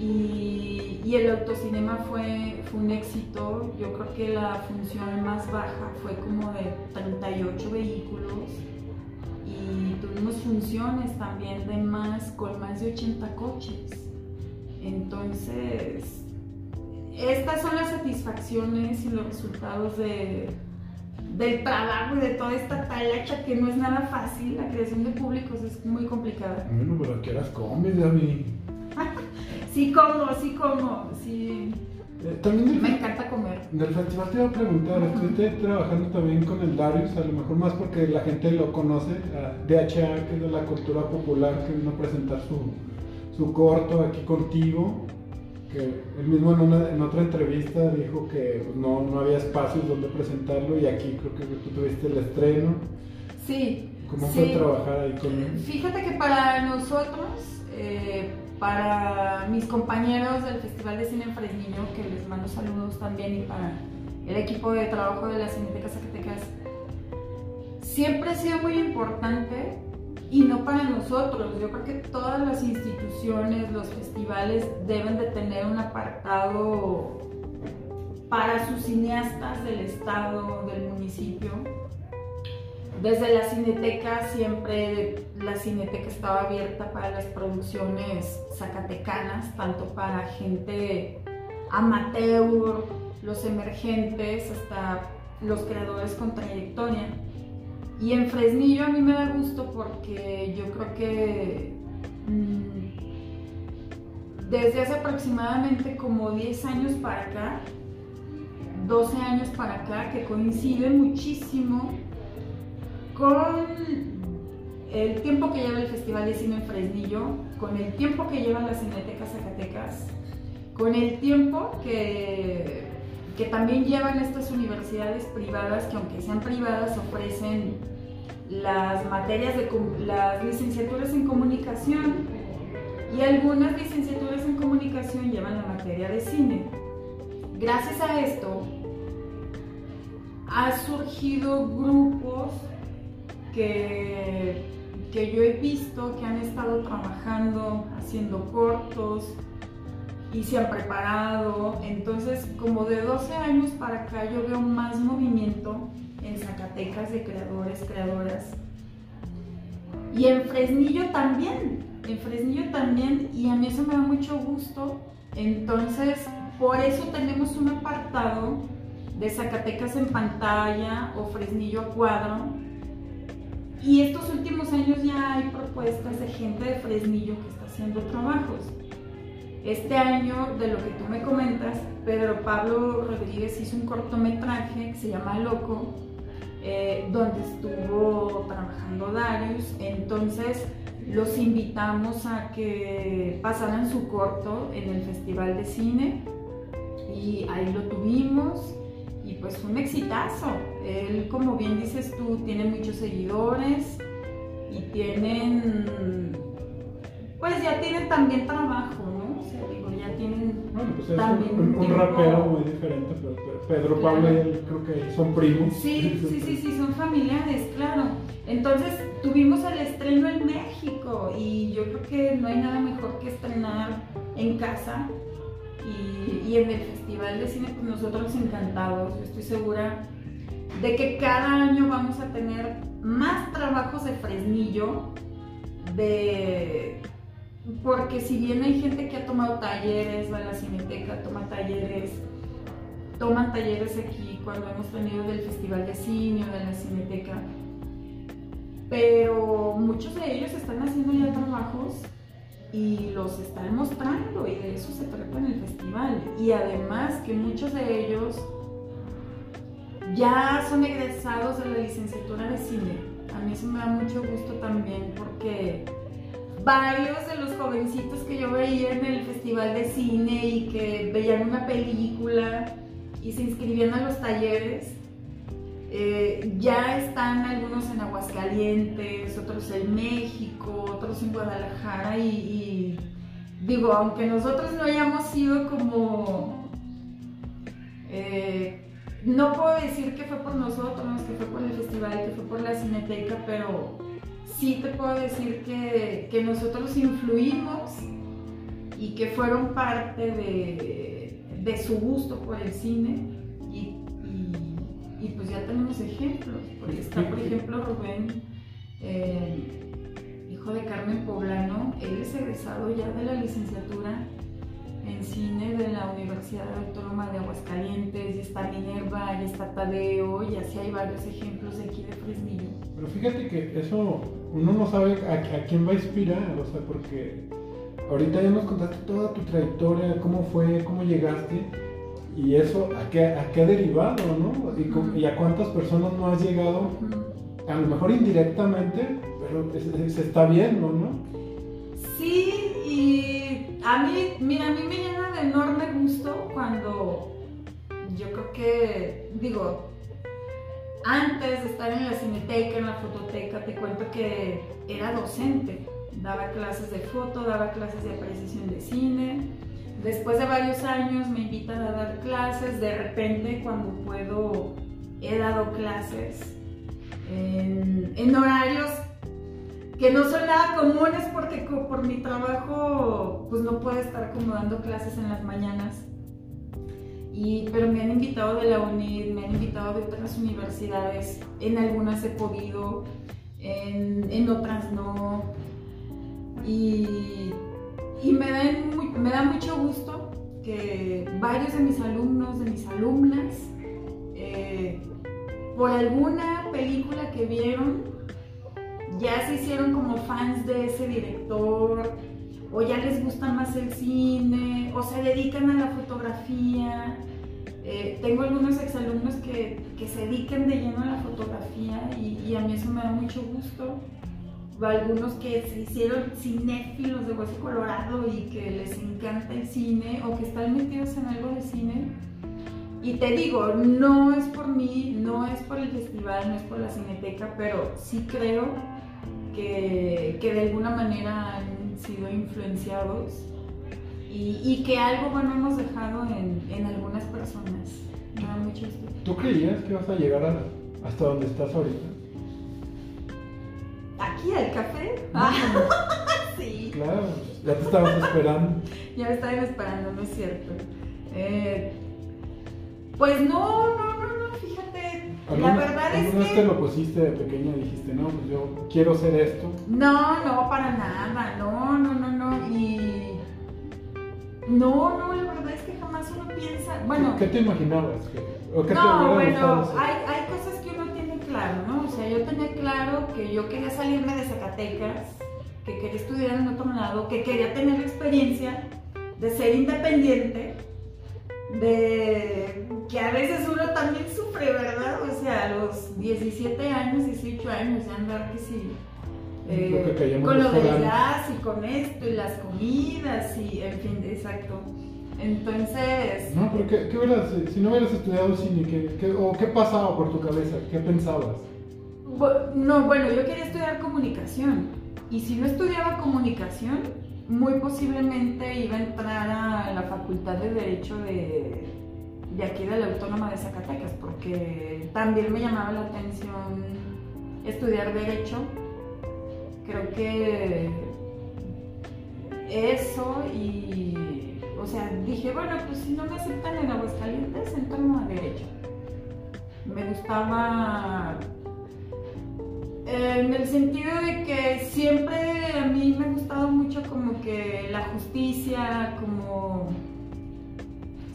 Y, y, el autocinema fue, fue un éxito. Yo creo que la función más baja fue como de 38 vehículos y tuvimos funciones también de más, con más de 80 coches. Entonces, estas son las satisfacciones y los resultados de, del trabajo y de toda esta talacha que no es nada fácil. La creación de públicos es muy complicada. Bueno, pero ¿qué horas comes, David? sí como, sí como, sí. Eh, también Me encanta comer. Del festival te iba a preguntar, estuviste trabajando también con el Darius, a lo mejor más porque la gente lo conoce, DHA, que es de la cultura popular, que vino a presentar su, su corto aquí contigo, que él mismo en, una, en otra entrevista dijo que pues, no, no había espacios donde presentarlo y aquí creo que tú tuviste el estreno. Sí. ¿Cómo fue trabajar ahí con él? Fíjate que para nosotros, eh, para mis compañeros del Festival de Cine en Fresniño, que les mando saludos también, y para el equipo de trabajo de la Cineteca Zacatecas, siempre ha sido muy importante y no para nosotros. Yo creo que todas las instituciones, los festivales deben de tener un apartado para sus cineastas del estado, del municipio desde la cineteca siempre la cineteca estaba abierta para las producciones zacatecanas, tanto para gente amateur, los emergentes, hasta los creadores con trayectoria. Y en Fresnillo a mí me da gusto porque yo creo que mm, desde hace aproximadamente como 10 años para acá, 12 años para acá, que coincide muchísimo con el tiempo que lleva el Festival de Cine en Fresnillo, con el tiempo que llevan las Cinetecas Zacatecas, con el tiempo que, que también llevan estas universidades privadas, que aunque sean privadas ofrecen las materias de las licenciaturas en comunicación y algunas licenciaturas en comunicación llevan la materia de cine. Gracias a esto ha surgido grupos que, que yo he visto que han estado trabajando, haciendo cortos y se han preparado. Entonces, como de 12 años para acá, yo veo más movimiento en Zacatecas de creadores, creadoras. Y en Fresnillo también, en Fresnillo también, y a mí eso me da mucho gusto. Entonces, por eso tenemos un apartado de Zacatecas en pantalla o Fresnillo a cuadro, y estos últimos años ya hay propuestas de gente de Fresnillo que está haciendo trabajos. Este año, de lo que tú me comentas, Pedro Pablo Rodríguez hizo un cortometraje que se llama Loco, eh, donde estuvo trabajando Darius. Entonces, los invitamos a que pasaran su corto en el Festival de Cine y ahí lo tuvimos y pues fue un exitazo. Él, como bien dices tú, tiene muchos seguidores y tienen, pues ya tienen también trabajo, ¿no? O sea, digo, ya tienen Bueno, pues es también un, rapero muy diferente, pero, Pedro Claro. Pablo y él creo que son primos. Sí, sí, sí, sí, son familiares, claro. Entonces tuvimos el estreno en México y yo creo que no hay nada mejor que estrenar en casa y, y en el Festival de Cine, pues nosotros encantados. Yo estoy segura de que cada año vamos a tener más trabajos de Fresnillo, de... Porque si bien hay gente que ha tomado talleres, va a la cineteca, toma talleres, toman talleres aquí cuando hemos tenido del Festival de Cine o de la Cineteca, pero muchos de ellos están haciendo ya trabajos y los están mostrando y de eso se trata en el festival. Y además que muchos de ellos ya son egresados de la licenciatura de cine. A mí eso me da mucho gusto también porque varios de los jovencitos que yo veía en el festival de cine y que veían una película y se inscribían a los talleres, eh, ya están algunos en Aguascalientes, otros en México, otros en Guadalajara y, digo, aunque nosotros no hayamos sido como... eh, no puedo decir que fue por nosotros, que fue por el festival, que fue por la cineteca, pero sí te puedo decir que, que nosotros influimos y que fueron parte de, de su gusto por el cine y, y- y pues ya tenemos ejemplos, porque está por ejemplo Rubén, eh, hijo de Carmen Poblano, él es egresado ya de la licenciatura en cine de la Universidad Autónoma de Aguascalientes, y está Minerva, y está Tadeo, y así hay varios ejemplos de aquí de Fresnillo. Pero fíjate que eso uno no sabe a, a quién va a inspirar, o sea, porque ahorita ya nos contaste toda tu trayectoria, cómo fue, cómo llegaste, y eso a qué, a qué ha derivado, ¿no? Y, con- y a cuántas personas no has llegado, a lo mejor indirectamente, pero se, se está viendo, ¿no? Sí, a mí, mira, a mí me llena de enorme gusto cuando yo creo que, digo, antes de estar en la cineteca, en la fototeca, te cuento que era docente, daba clases de foto, daba clases de apreciación de cine. Después de varios años me invitan a dar clases, de repente cuando puedo he dado clases en, en horarios que no son nada comunes porque por mi trabajo pues no puedo estar como dando clases en las mañanas. Y, pero me han invitado de la UNID, me han invitado de otras universidades, en algunas he podido, en, en otras no. Y, y me, da muy- me da mucho gusto que varios de mis alumnos, de mis alumnas, eh, por alguna película que vieron, ya se hicieron como fans de ese director, o ya les gusta más el cine, o se dedican a la fotografía. Eh, tengo algunos exalumnos que, que se dedican de lleno a la fotografía y, y a mí eso me da mucho gusto. Algunos que se hicieron cinéfilos de hueso colorado y que les encanta el cine o que están metidos en algo de cine. Y te digo, no es por mí, no es por el festival, no es por la cineteca, pero sí creo que, que de alguna manera han sido influenciados y, y que algo bueno hemos dejado en, en algunas personas. Mucho. ¿Tú creías que ibas a llegar a- hasta donde estás ahorita? ¿Aquí al café? sí. Claro, ya te estabas esperando. Ya me estaban esperando, no es cierto. Eh, pues no, no. La ¿Alguna- verdad es ¿Alguna vez te que. lo pusiste de pequeña y dijiste, no, pues yo quiero ser esto? No, no, para nada, no, no, no, no. Y. No, no, la verdad es que jamás uno piensa. Bueno, ¿Qué te imaginabas? ¿Qué- ¿O qué te no, gustado bueno, hay, hay cosas que uno tiene claro, ¿no? O sea, yo tenía claro que yo quería salirme de Zacatecas, que quería estudiar en otro lado, que quería tener experiencia de ser independiente, de que a veces uno también sufre, ¿verdad? O sea, a los 17 años, 18 años, de andar que sí. Eh, con lo del gas y con esto y las comidas y en fin, exacto. Entonces... No, pero ¿qué, qué si no hubieras estudiado cine, ¿qué, qué, o qué pasaba por tu cabeza? ¿Qué pensabas? no, bueno, yo quería estudiar comunicación y si no estudiaba comunicación, muy posiblemente iba a entrar a la Facultad de Derecho de, de aquí de la Autónoma de Zacatecas, porque también me llamaba la atención estudiar Derecho. Creo que eso y, o sea, dije, bueno, pues si no me aceptan en Aguascalientes, entro a Derecho. Me gustaba en el sentido de que siempre a mí me ha gustado mucho como que la justicia, como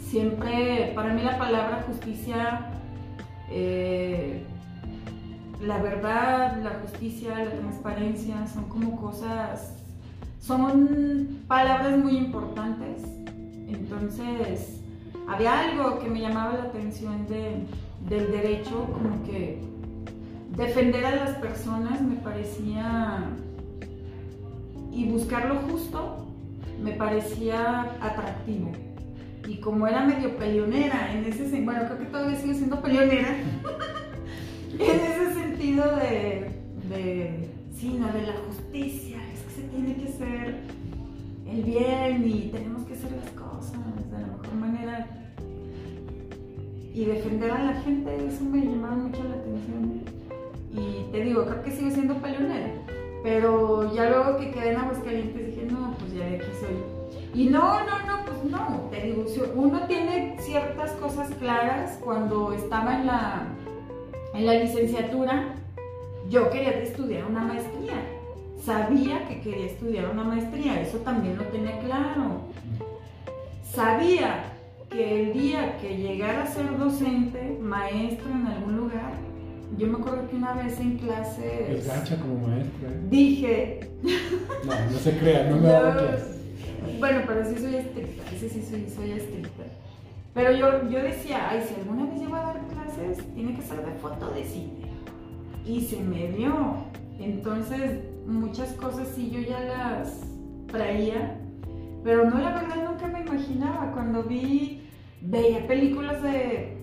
siempre, para mí la palabra justicia, eh, la verdad, la justicia, la transparencia, son como cosas, son palabras muy importantes. Entonces, había algo que me llamaba la atención del derecho, como que defender a las personas me parecía y buscar lo justo me parecía atractivo. Y como era medio peleonera, en ese sentido, bueno, creo que todavía sigo siendo peleonera, en ese sentido de, de, sí, no, de la justicia, es que se tiene que hacer el bien y tenemos que hacer las cosas de la mejor manera. Y defender a la gente, eso me llamaba mucho la atención. Y te digo, creo que sigo siendo peleonera. Pero ya luego que quedé en Aguascalientes dije, no, pues ya de aquí soy. Y no, no, no, pues no. Te digo, uno tiene ciertas cosas claras cuando estaba en la, en la licenciatura, yo quería estudiar una maestría. Sabía que quería estudiar una maestría, eso también lo tenía claro. Sabía que el día que llegara a ser docente, maestro en algún lugar, yo me acuerdo que una vez en clase. Es gancha como maestra. ¿eh? Dije. No, no se crea, no me da clases. Bueno, pero sí soy estricta, sí, sí soy, soy estricta. Pero yo, yo decía, ay, si alguna vez llego a dar clases, tiene que ser de foto de cine. Y se me dio. Entonces, muchas cosas sí yo ya las traía, pero no, la verdad nunca me imaginaba. Cuando vi, veía películas de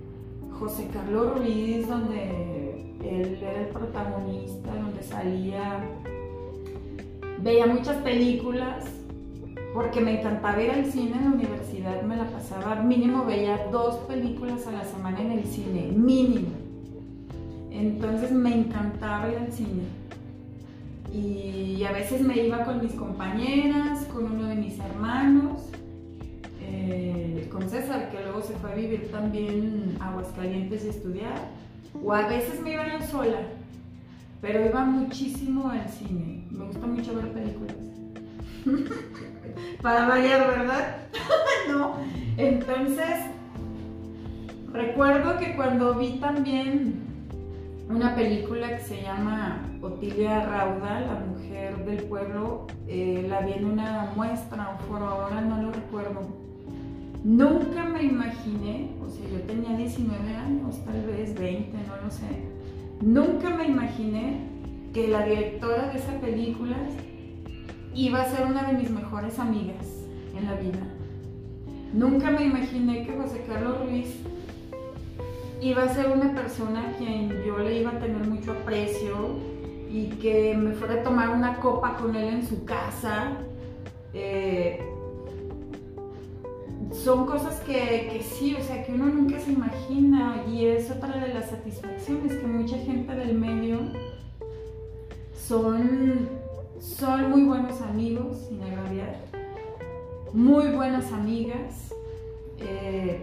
José Carlos Ruiz, donde él era el protagonista, donde salía, veía muchas películas, porque me encantaba ir al cine en la universidad, me la pasaba, mínimo veía dos películas a la semana en el cine, mínimo. Entonces me encantaba ir al cine. Y a veces me iba con mis compañeras, con uno de mis hermanos, eh, con César, que luego se fue a vivir también a Aguascalientes y estudiar o a veces me iba yo sola, pero iba muchísimo al cine. Me gusta mucho ver películas. Para variar, ¿verdad? no. Entonces, recuerdo que cuando vi también una película que se llama Otilia Rauda, la mujer del pueblo, eh, la vi en una muestra o foro, ahora no lo recuerdo Nunca me imaginé, o sea, yo tenía 19 años, tal vez 20, no lo sé. Nunca me imaginé que la directora de esa película iba a ser una de mis mejores amigas en la vida. Nunca me imaginé que José Carlos Ruiz iba a ser una persona a quien yo le iba a tener mucho aprecio y que me fuera a tomar una copa con él en su casa. Eh, son cosas que, sí, o sea, que uno nunca se imagina y es otra de las satisfacciones que mucha gente del medio son, son muy buenos amigos, sin agraviar, muy buenas amigas, eh,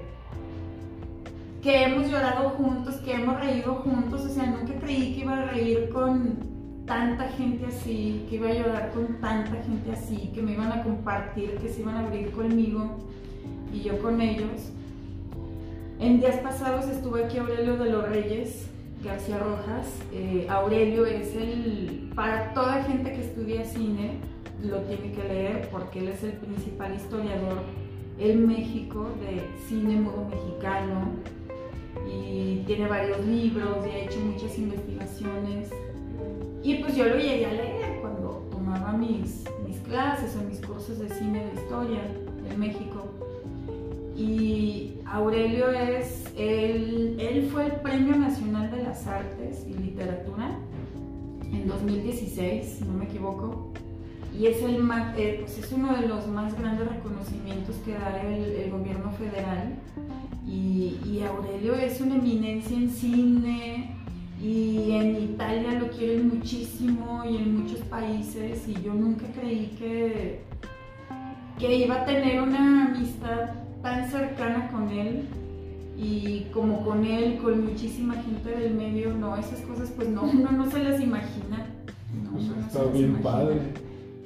que hemos llorado juntos, que hemos reído juntos, o sea, nunca creí que iba a reír con tanta gente así, que iba a llorar con tanta gente así, que me iban a compartir, que se iban a abrir conmigo y yo con ellos. En días pasados estuve aquí Aurelio de los Reyes, García Rojas. Eh, Aurelio es el, para toda gente que estudia cine, lo tiene que leer porque él es el principal historiador el México de cine mudo mexicano y tiene varios libros y ha hecho muchas investigaciones. Y pues yo lo llegué a leer cuando tomaba mis, mis clases o mis cursos de cine de historia en México. Y Aurelio es, él, él fue el Premio Nacional de las Artes y Literatura en 2016, si no me equivoco. Y es, el, eh, pues es uno de los más grandes reconocimientos que da el, gobierno federal. Y, y, Aurelio es una eminencia en cine y en Italia lo quieren muchísimo y en muchos países y yo nunca creí que, que iba a tener una amistad tan cercana con él y como con él, con muchísima gente del medio, no, esas cosas pues no, uno no se las imagina. No, está bien padre.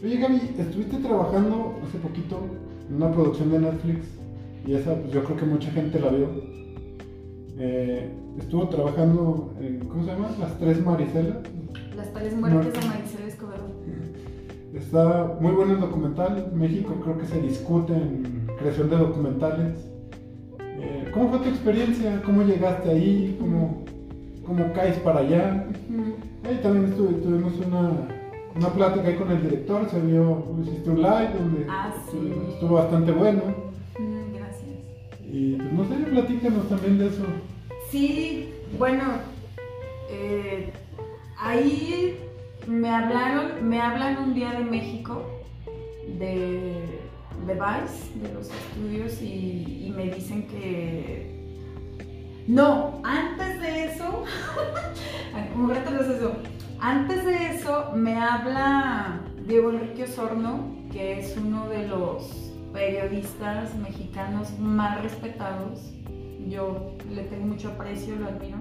Oye Gaby, estuviste trabajando hace poquito en una producción de Netflix y esa pues yo creo que mucha gente la vio. Eh, estuvo trabajando en, ¿cómo se llama? Las tres Maricelas. Las tres muertes de Maricela Escobedo. Está muy bueno el documental. México creo que se discute en creación de documentales. Eh, ¿Cómo fue tu experiencia? ¿Cómo llegaste ahí? ¿Cómo, cómo caes para allá? Ahí también tuvimos una, una plática ahí con el director, se vio, hiciste un live donde ah, estuvo bastante bueno. gracias. Y pues no sé, platícanos también de eso. Sí, bueno, eh, ahí me hablaron, me hablan un día de México, de, de Vice, de los estudios, y, me dicen que... No, antes de eso, un rato es eso, antes de eso me habla Diego Enrique Osorno, que es uno de los periodistas mexicanos más respetados. Yo le tengo mucho aprecio, lo admiro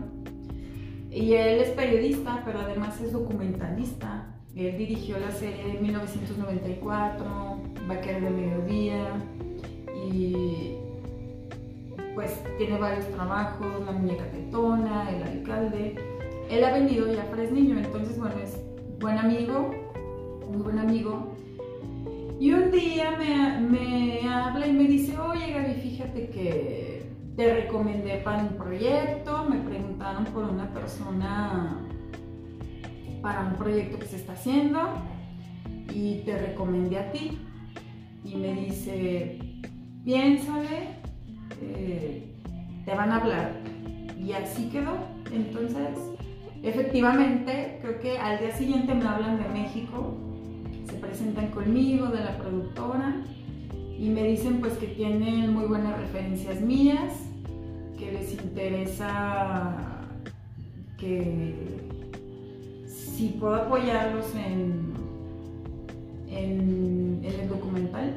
y él es periodista, pero además es documentalista. Él dirigió la serie de 1994, Vaquero de Mediodía, y pues tiene varios trabajos, La Muñeca Tetona, El Alcalde. Él ha venido ya Fresniño, entonces bueno, es buen amigo, muy buen amigo. Y un día me, me habla y me dice, oye Gaby, fíjate que te recomendé para un proyecto, me preguntaron por una persona para un proyecto que se está haciendo y te recomendé a ti. Y me dice, piénsale, eh, te van a hablar. Y así quedó. Entonces, efectivamente, creo que al día siguiente me hablan de México, se presentan conmigo, de la productora, y me dicen pues que tienen muy buenas referencias mías que les interesa que si puedo apoyarlos en, en, el documental.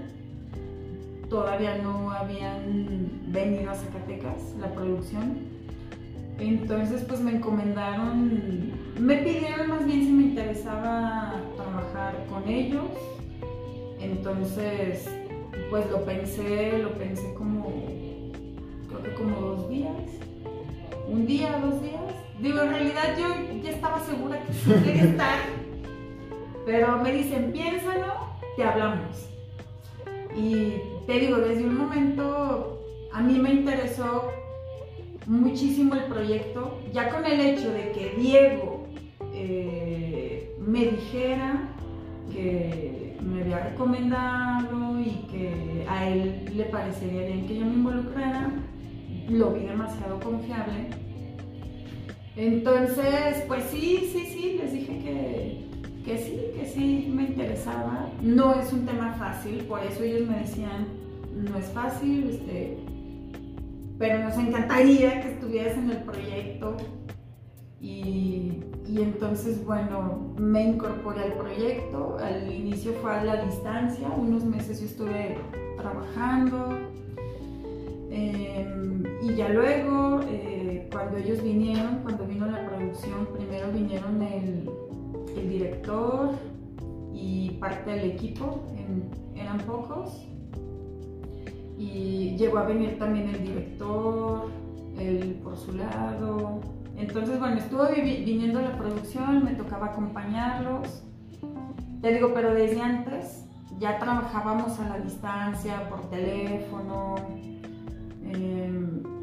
Todavía no habían venido a Zacatecas la producción. Entonces pues me encomendaron, me pidieron más bien si me interesaba trabajar con ellos. Entonces pues lo pensé, lo pensé como como dos días, un día, dos días. Digo, en realidad yo ya estaba segura que sí quería estar, pero me dicen, piénsalo, te hablamos. Y te digo, desde un momento a mí me interesó muchísimo el proyecto, ya con el hecho de que Diego eh, me dijera que me había recomendado y que a él le parecería bien que yo me involucrara, lo vi demasiado confiable. Entonces, pues sí, sí, sí, les dije que, que sí, que sí me interesaba. No es un tema fácil, por eso ellos me decían, no es fácil, este, pero nos encantaría que estuvieras en el proyecto. Y, y, entonces, bueno, me incorporé al proyecto. Al inicio fue a la distancia, unos meses yo estuve trabajando, Em, y ya luego, eh, cuando ellos vinieron, cuando vino la producción, primero vinieron el, director y parte del equipo, eran pocos. Y llegó a venir también el director, él por su lado. Entonces, bueno, estuvo viniendo la producción, me tocaba acompañarlos. Te digo, pero desde antes ya trabajábamos a la distancia, por teléfono. Em,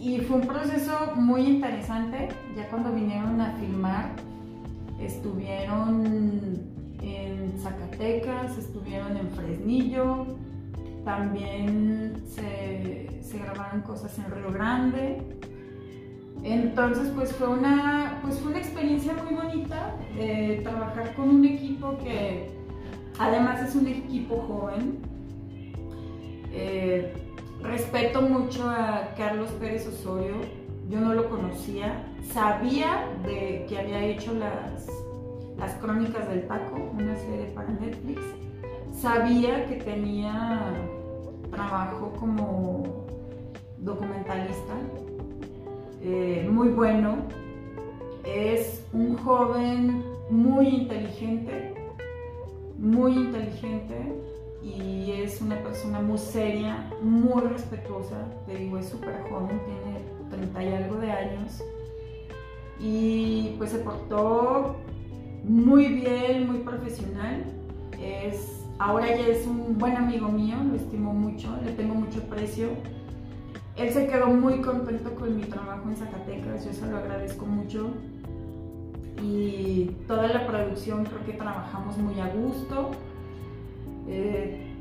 y fue un proceso muy interesante. Ya cuando vinieron a filmar, estuvieron en Zacatecas, estuvieron en Fresnillo, también se, se grabaron cosas en Río Grande. Entonces, pues fue una, pues fue una experiencia muy bonita de trabajar con un equipo que además es un equipo joven. Eh, respeto mucho a Carlos Pérez Osorio, yo no lo conocía, sabía de que había hecho las, las Crónicas del Taco, una serie para Netflix, sabía que tenía trabajo como documentalista, eh, muy bueno, es un joven muy inteligente, muy inteligente y es una persona muy seria, muy respetuosa, te digo, es súper joven, tiene 30 y algo de años y pues se portó muy bien, muy profesional, es, ahora ya es un buen amigo mío, lo estimo mucho, le tengo mucho aprecio. Él se quedó muy contento con mi trabajo en Zacatecas, yo se lo agradezco mucho y toda la producción creo que trabajamos muy a gusto. Eh,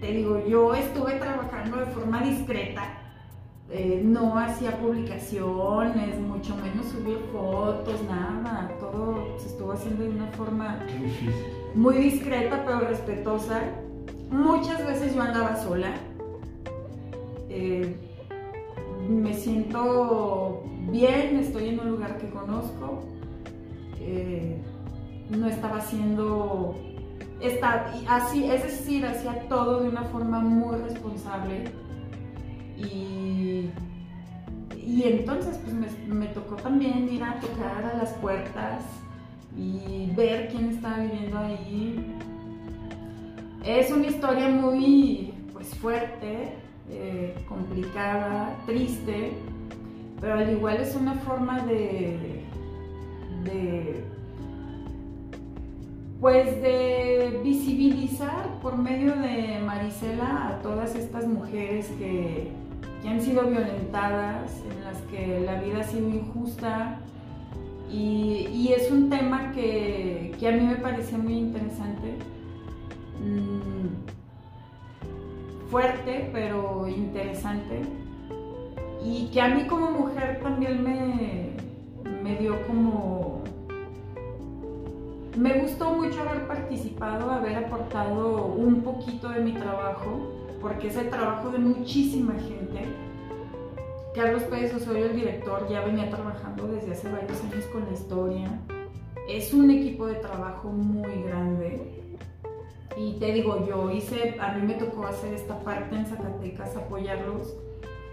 te digo, yo estuve trabajando de forma discreta, eh, no hacía publicaciones, mucho menos subir fotos, nada, todo se estuvo haciendo de una forma muy discreta pero respetuosa. Muchas veces yo andaba sola. Eh, me siento bien, estoy en un lugar que conozco, eh, no estaba haciendo, está, así, es decir, hacía todo de una forma muy responsable y, y entonces pues me, tocó también ir a tocar a las puertas y ver quién estaba viviendo ahí. Es una historia muy pues fuerte, eh, complicada, triste, pero al igual es una forma de pues de visibilizar por medio de Marisela a todas estas mujeres que, han sido violentadas, en las que la vida ha sido injusta. Y, es un tema que, a mí me parece muy interesante, mm, fuerte, pero interesante. Y que a mí como mujer también me, me dio como... Me gustó mucho haber participado, haber aportado un poquito de mi trabajo, porque es el trabajo de muchísima gente. Carlos Pérez Osorio, el director, ya venía trabajando desde hace varios años con la historia. Es un equipo de trabajo muy grande. Y te digo, yo hice, a mí me tocó hacer esta parte en Zacatecas, apoyarlos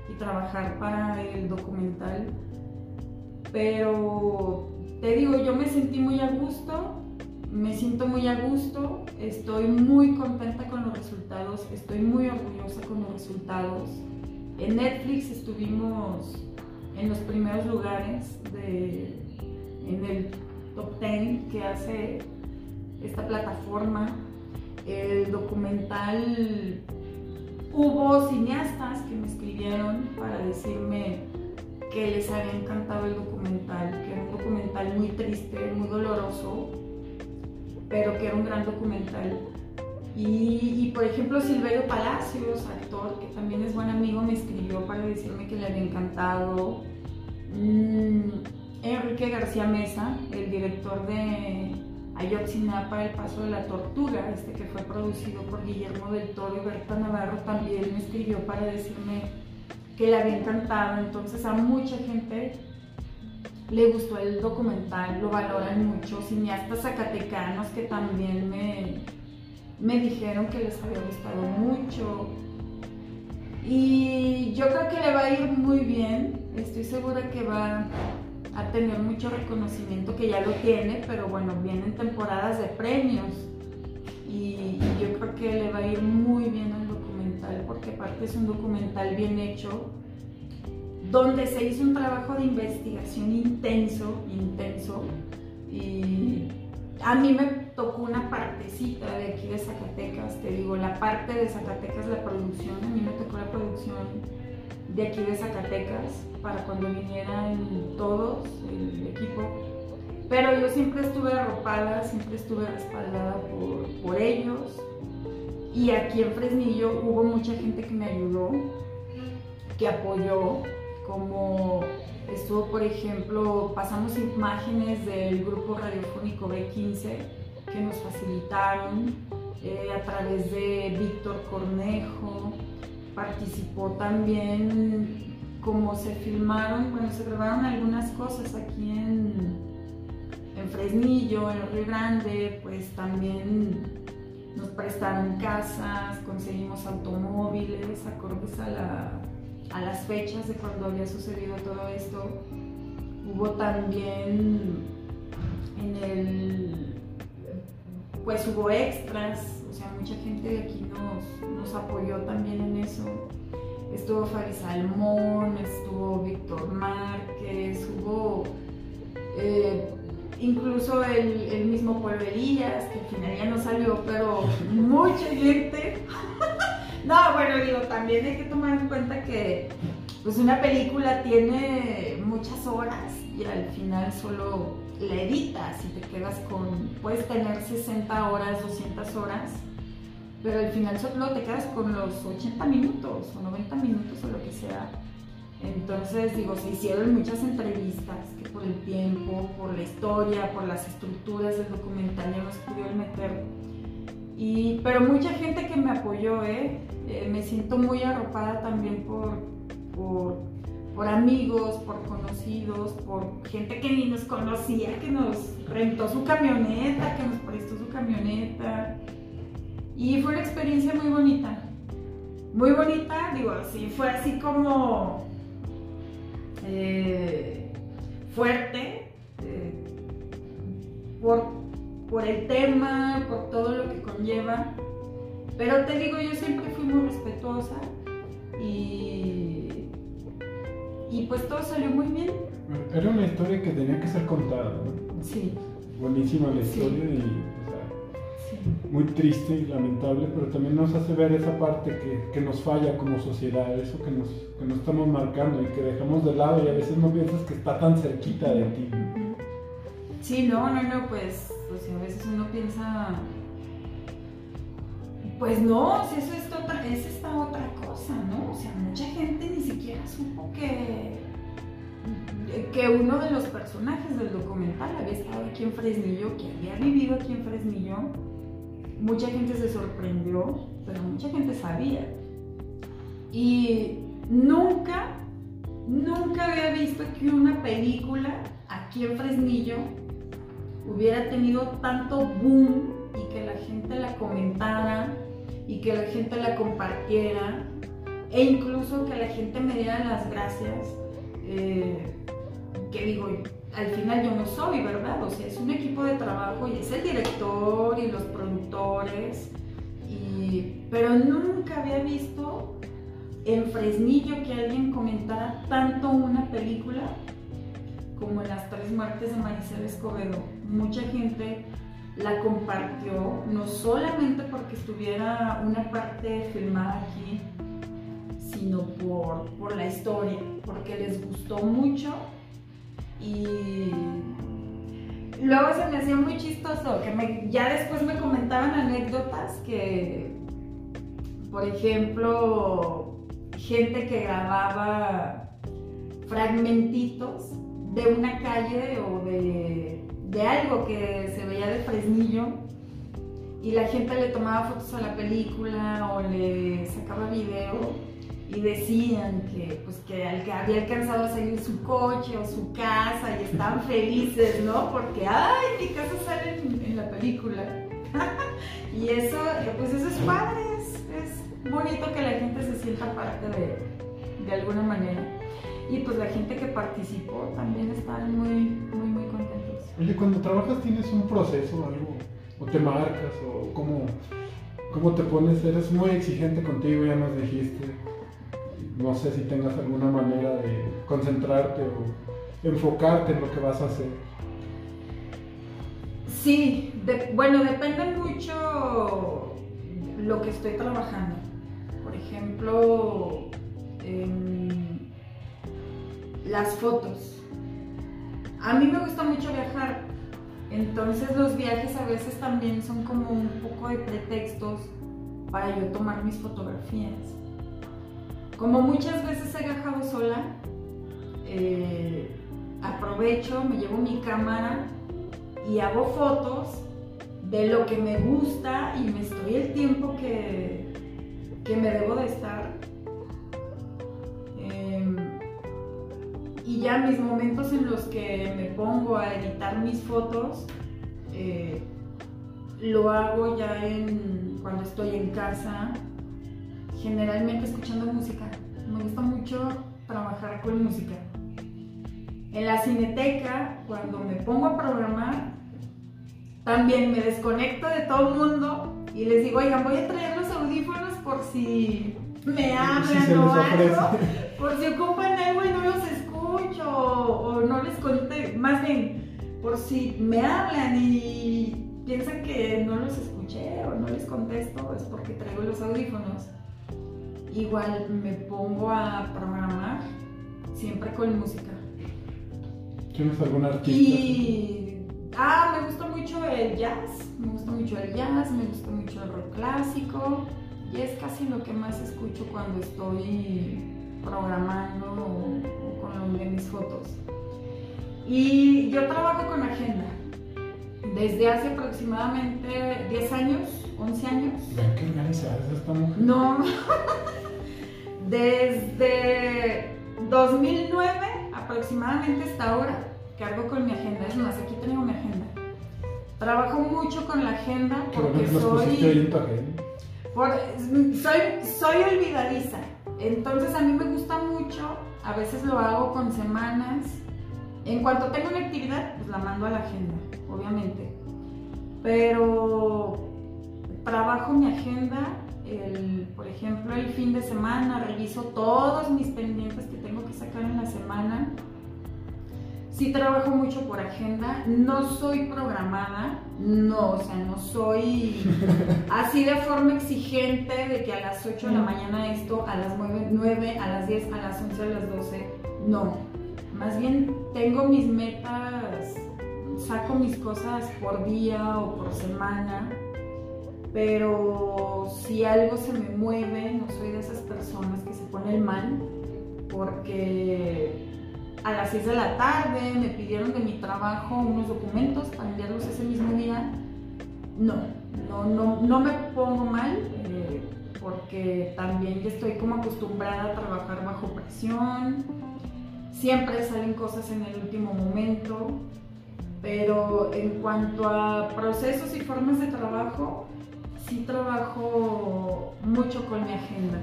y trabajar para el documental pero te digo, yo me sentí muy a gusto, me siento muy a gusto, estoy muy contenta con los resultados, estoy muy orgullosa con los resultados. En Netflix estuvimos en los primeros lugares de, en el top 10 que hace esta plataforma. El documental, hubo cineastas que me escribieron para decirme que les había encantado el documental, que era un documental muy triste, muy doloroso, pero que era un gran documental. Y, por ejemplo, Silverio Palacios, actor que también es buen amigo, me escribió para decirme que le había encantado. Mm, Enrique García Mesa, el director de Ayotzinapa, El Paso de la Tortuga, este que fue producido por Guillermo del Toro y Berta Navarro, también me escribió para decirme que le había encantado. Entonces a mucha gente le gustó el documental, lo valoran mucho. Cineastas zacatecanos que también me, me dijeron que les había gustado mucho. Y yo creo que le va a ir muy bien. Estoy segura que va a tener mucho reconocimiento, que ya lo tiene, pero bueno, vienen temporadas de premios. Y, yo creo que le va a ir muy bien al porque aparte es un documental bien hecho, donde se hizo un trabajo de investigación intenso, intenso, y a mí me tocó una parte partecita de aquí de Zacatecas, te digo, la parte de Zacatecas, la producción, a mí me tocó la producción de aquí de Zacatecas para cuando vinieran todos, el equipo. Pero yo siempre estuve arropada, siempre estuve respaldada por, por ellos. Y aquí en Fresnillo hubo mucha gente que me ayudó, que apoyó, como estuvo, por ejemplo, pasamos imágenes del grupo radiofónico B15 que nos facilitaron eh, a través de Víctor Cornejo, participó también como se filmaron, bueno, se grabaron algunas cosas aquí en, en Fresnillo, en Río Grande, pues también nos prestaron casas, conseguimos automóviles, acordes a, a las fechas de cuando había sucedido todo esto. Hubo también en el, pues hubo extras, o sea, mucha gente de aquí nos, nos apoyó también en eso estuvo Fabi Salmón, estuvo Víctor Márquez, hubo eh, incluso el, mismo Pueblo Elías, que al final ya no salió, pero mucha gente. no, bueno, digo, también hay que tomar en cuenta que pues una película tiene muchas horas y al final solo la editas y te quedas con, puedes tener 60 horas, 200 horas pero al final solo te quedas con los 80 minutos o 90 minutos o lo que sea. Entonces, digo, se hicieron muchas entrevistas que por el tiempo, por la historia, por las estructuras del documental ya no pudieron meter. Y, pero mucha gente que me apoyó, ¿eh? Eh me siento muy arropada también por, por, amigos, por conocidos, por gente que ni nos conocía, que nos rentó su camioneta, que nos prestó su camioneta. Y fue una experiencia muy bonita. Muy bonita, digo, sí, fue así como eh, fuerte eh, por, por el tema, por todo lo que conlleva. Pero te digo, yo siempre fui muy respetuosa y, y pues todo salió muy bien. Era una historia que tenía que ser contada, ¿no? Sí. Buenísima la historia y muy triste y lamentable, pero también nos hace ver esa parte que, que nos falla como sociedad, eso que nos, que nos, estamos marcando y que dejamos de lado y a veces no piensas que está tan cerquita de ti. Sí, no, no, no, pues, pues a veces uno piensa, pues no, si eso es, otra, es esta otra cosa, ¿no? O sea, mucha gente ni siquiera supo que, que uno de los personajes del documental había estado aquí en Fresnillo, que había vivido aquí en Fresnillo mucha gente se sorprendió, pero mucha gente sabía. Y nunca, nunca había visto que una película aquí en Fresnillo hubiera tenido tanto boom y que la gente la comentara y que la gente la compartiera e incluso que la gente me diera las gracias. Eh, que digo, al final yo no soy, ¿verdad? O sea, es un equipo de trabajo y es el director y los productores, pero nunca había visto en Fresnillo que alguien comentara tanto una película como en las tres muertes de Maricel Escobedo. Mucha gente la compartió, no solamente porque estuviera una parte filmada aquí, sino por, por la historia, porque les gustó mucho y luego se me hacía muy chistoso, que ya después me comentaban anécdotas que, por ejemplo, gente que grababa fragmentitos de una calle o de, de algo que se veía de Fresnillo y la gente le tomaba fotos a la película o le sacaba video y decían que, pues, que, había alcanzado a salir su coche o su casa y estaban felices, ¿no? Porque, ay, mi casa sale en, la película. y eso, pues eso es padre, es, bonito que la gente se sienta parte de, de alguna manera. Y pues la gente que participó también están muy, muy, muy contentos. Oye, cuando trabajas tienes un proceso, algo, o te marcas, o cómo, cómo te pones, eres muy exigente contigo, ya nos dijiste no sé si tengas alguna manera de concentrarte o enfocarte en lo que vas a hacer. Sí, bueno, depende mucho lo que estoy trabajando. Por ejemplo, em, las fotos. A mí me gusta mucho viajar, entonces los viajes a veces también son como un poco de pretextos para yo tomar mis fotografías. Como muchas veces he viajado sola, eh, aprovecho, me llevo mi cámara y hago fotos de lo que me gusta y me estoy el tiempo que, que me debo de estar. Y ya mis momentos en los que me pongo a editar mis fotos, eh, lo hago ya en, cuando estoy en casa, generalmente escuchando música. Me gusta mucho trabajar con música. En la cineteca, cuando me pongo a programar, también me desconecto de todo el mundo y les digo, oigan, voy a traer los audífonos por si me hablan o algo, por si ocupan algo y no los escucho o no les conté, más bien, por si me hablan y piensan que no los escuché o no les contesto, es porque traigo los audífonos. Igual me pongo a programar siempre con música. ¿Tienes algún artista? Y Ah, me gusta mucho el jazz, me gusta mucho el jazz, me gusta mucho el rock clásico y es casi lo que más escucho cuando estoy programando o, con de mis fotos. Y yo trabajo con agenda desde hace aproximadamente 10 años, 11 años. Vean qué organizada es esta mujer. No, desde 2009 aproximadamente hasta ahora cargo con mi agenda. Es más, aquí tengo mi agenda. Trabajo mucho con la agenda porque soy, soy, soy olvidadiza. Entonces a mí me gusta mucho, a veces lo hago con semanas. En cuanto tengo una actividad, pues la mando a la agenda, obviamente. Pero trabajo mi agenda, por ejemplo, el fin de semana, reviso todos mis pendientes que tengo que sacar en la semana sí trabajo mucho por agenda, no soy programada, no, o sea, no soy así de forma exigente de que a las 8 de la mañana esto, a las 9, a las 10, a las 11, a las 12, no. Más bien tengo mis metas, saco mis cosas por día o por semana, pero si algo se me mueve, no soy de esas personas que se ponen mal porque a las 6 de la tarde, me pidieron de mi trabajo unos documentos para enviarlos ese mismo día. No, no, no, no me pongo mal eh, porque también estoy como acostumbrada a trabajar bajo presión. Siempre salen cosas en el último momento, pero en cuanto a procesos y formas de trabajo, sí trabajo mucho con mi agenda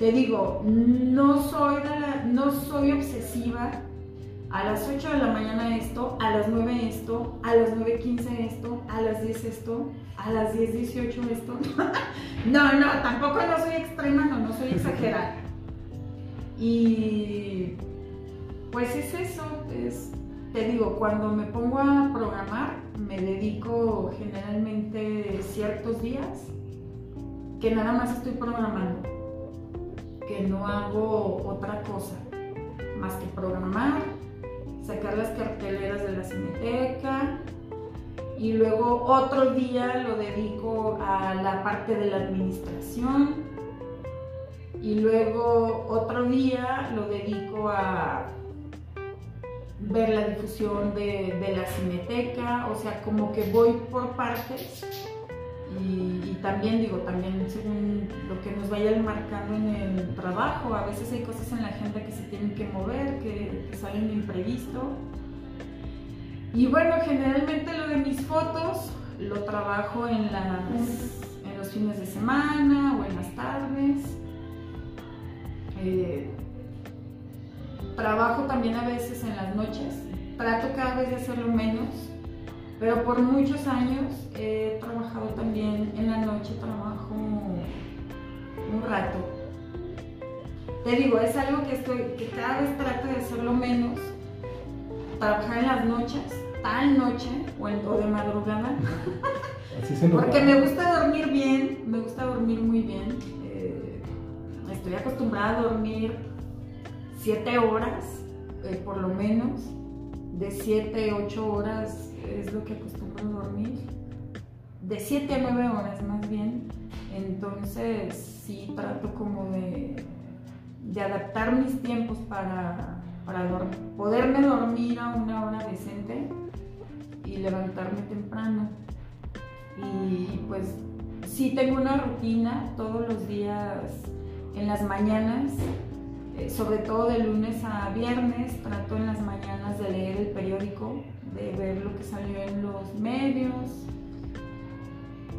te digo, no soy, no soy obsesiva. A las 8 de la mañana esto, a las 9 esto, a las 9.15 esto, a las 10 esto, a las 10.18 esto. no, no, tampoco no soy extrema, no, no soy exagerada. Y pues es eso, es, te digo, cuando me pongo a programar, me dedico generalmente ciertos días que nada más estoy programando que no hago otra cosa más que programar, sacar las carteleras de la cineteca y luego otro día lo dedico a la parte de la administración y luego otro día lo dedico a ver la difusión de, de la cineteca, o sea, como que voy por partes y, también digo, también según lo que nos vaya marcando en el trabajo, a veces hay cosas en la agenda que se tienen que mover, que, salen imprevisto. Y bueno, generalmente lo de mis fotos lo trabajo en, las, en los fines de semana o en las tardes. Eh, trabajo también a veces en las noches. Trato cada vez de hacerlo menos pero por muchos años he trabajado también en la noche, trabajo un rato. Te digo, es algo que estoy, que cada vez trato de hacerlo menos. Trabajar en las noches, tal noche o, de madrugada. Así se Porque me gusta dormir bien, me gusta dormir muy bien. Eh, estoy acostumbrada a dormir 7 horas, eh, por lo menos. De 7, 8 horas es lo que acostumbro dormir. De 7 a 9 horas más bien. Entonces sí trato como de, de adaptar mis tiempos para, para dor- poderme dormir a una hora decente y levantarme temprano. Y pues sí tengo una rutina todos los días en las mañanas, sobre todo de lunes a viernes, trato en las mañanas de leer el periódico, de ver lo que salió en los medios.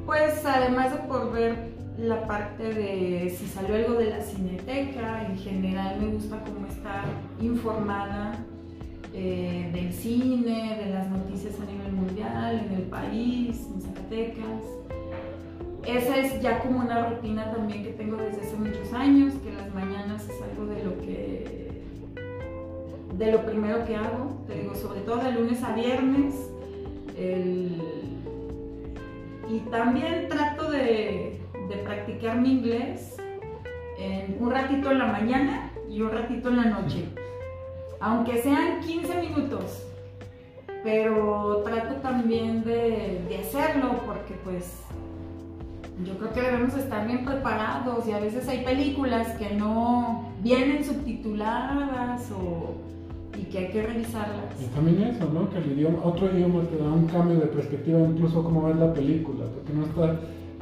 Pues además de por ver la parte de si salió algo de la cineteca, en general me gusta como estar informada eh, del cine, de las noticias a nivel mundial, en el país, en Zacatecas. Esa es ya como una rutina también que tengo desde hace muchos años, que las mañanas es algo de lo que de lo primero que hago, te digo, sobre todo de lunes a viernes. y también trato de, practicar mi inglés en un ratito en la mañana y un ratito en la noche aunque sean 15 minutos, pero trato también de hacerlo porque pues yo creo que debemos estar bien preparados y a veces hay películas que no vienen subtituladas o, y que hay que revisarlas. Y también eso, ¿no? Que el idioma, otro idioma te da un cambio de perspectiva, incluso cómo ves la película, porque no está,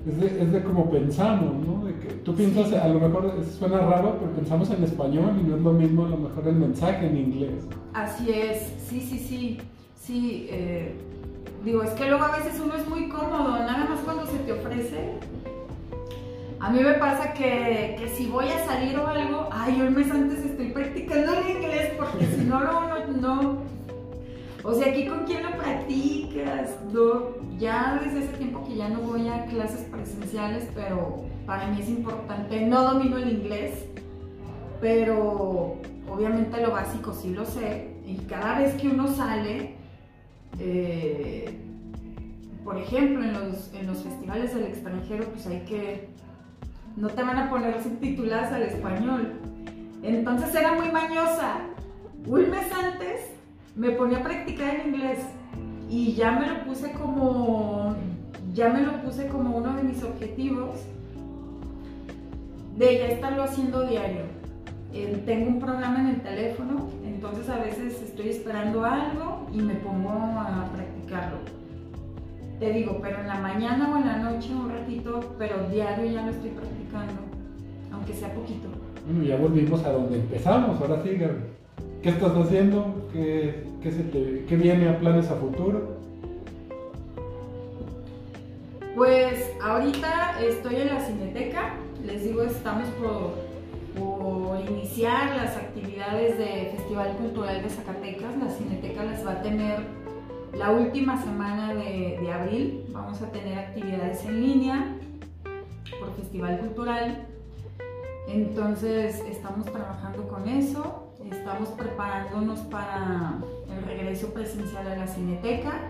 es de, es de cómo pensamos, ¿no? De que tú piensas, Sí. a lo mejor suena raro, pero pensamos en español y no es lo mismo a lo mejor el mensaje en inglés. Así es, sí, sí, sí, sí. eh, digo, es que luego a veces uno es muy cómodo, nada más cuando se te ofrece. A mí me pasa que, que si voy a salir o algo, ay, el mes antes estoy practicando el inglés porque si no, no, no. O sea, aquí con quién lo practicas, no, ya desde ese tiempo que ya no voy a clases presenciales, pero para mí es importante, no domino el inglés, pero obviamente lo básico sí lo sé. Y cada vez que uno sale, eh, por ejemplo, en los, en los festivales del extranjero, pues hay que, no te van a poner subtituladas al español. Entonces era muy mañosa. Un mes antes me ponía a practicar el inglés y ya me lo puse como, ya me lo puse como uno de mis objetivos de ya estarlo haciendo diario. Eh, tengo un programa en el teléfono, entonces a veces estoy esperando algo y me pongo a practicarlo. Te digo, pero en la mañana o en la noche un ratito, pero diario ya lo estoy practicando, aunque sea poquito. Bueno, ya volvimos a donde empezamos, ahora sí, Gaby. ¿Qué estás haciendo? ¿Qué, qué se te, qué viene a planes a futuro? Pues ahorita estoy en la Cineteca, les digo, estamos por, iniciar las actividades del Festival Cultural de Zacatecas. La Cineteca las va a tener la última semana de, de abril. Vamos a tener actividades en línea por Festival Cultural. Entonces estamos trabajando con eso, estamos preparándonos para el regreso presencial a la Cineteca.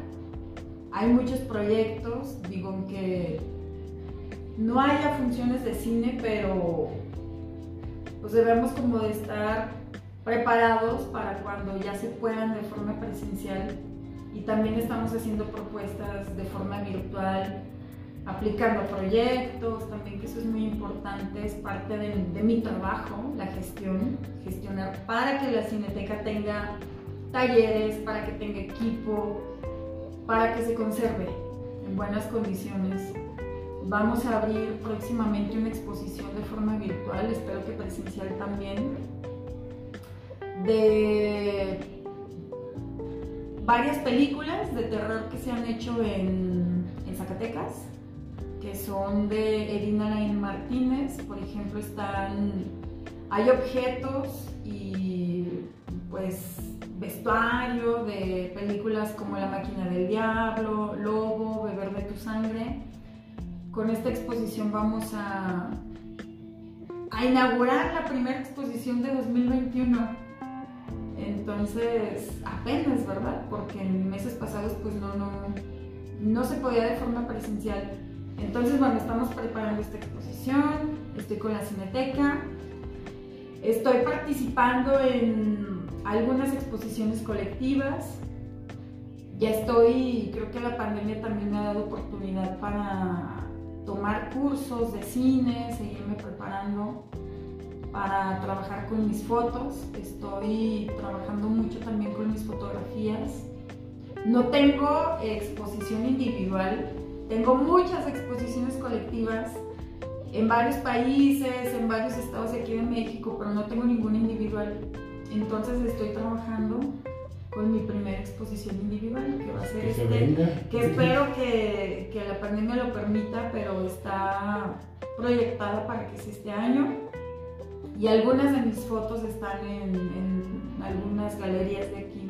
Hay muchos proyectos, digo que no haya funciones de cine, pero pues debemos como de estar preparados para cuando ya se puedan de forma presencial y también estamos haciendo propuestas de forma virtual, aplicando proyectos, también que eso es muy importante, es parte de, de mi trabajo, la gestión, gestionar para que la cineteca tenga talleres, para que tenga equipo, para que se conserve en buenas condiciones. Vamos a abrir próximamente una exposición de forma virtual, espero que presencial también, de varias películas de terror que se han hecho en, en Zacatecas, que son de Edina Lain Martínez, por ejemplo, están, hay objetos y pues vestuario de películas como La máquina del diablo, Lobo, Beber de tu sangre. Con esta exposición vamos a, inaugurar la primera exposición de 2021. Entonces, apenas, ¿verdad? Porque en meses pasados pues no, no, no se podía de forma presencial. Entonces, bueno, estamos preparando esta exposición, estoy con la Cineteca, estoy participando en algunas exposiciones colectivas, ya estoy, creo que la pandemia también me ha dado oportunidad para tomar cursos de cine, seguirme preparando para trabajar con mis fotos. Estoy trabajando mucho también con mis fotografías. No tengo exposición individual, tengo muchas exposiciones colectivas en varios países, en varios estados aquí de México, pero no tengo ninguna individual. Entonces estoy trabajando con mi primera exposición individual, que va a ser este, que espero que, que, la pandemia lo permita, pero está proyectada para que sea este año. Y algunas de mis fotos están en, en algunas galerías de aquí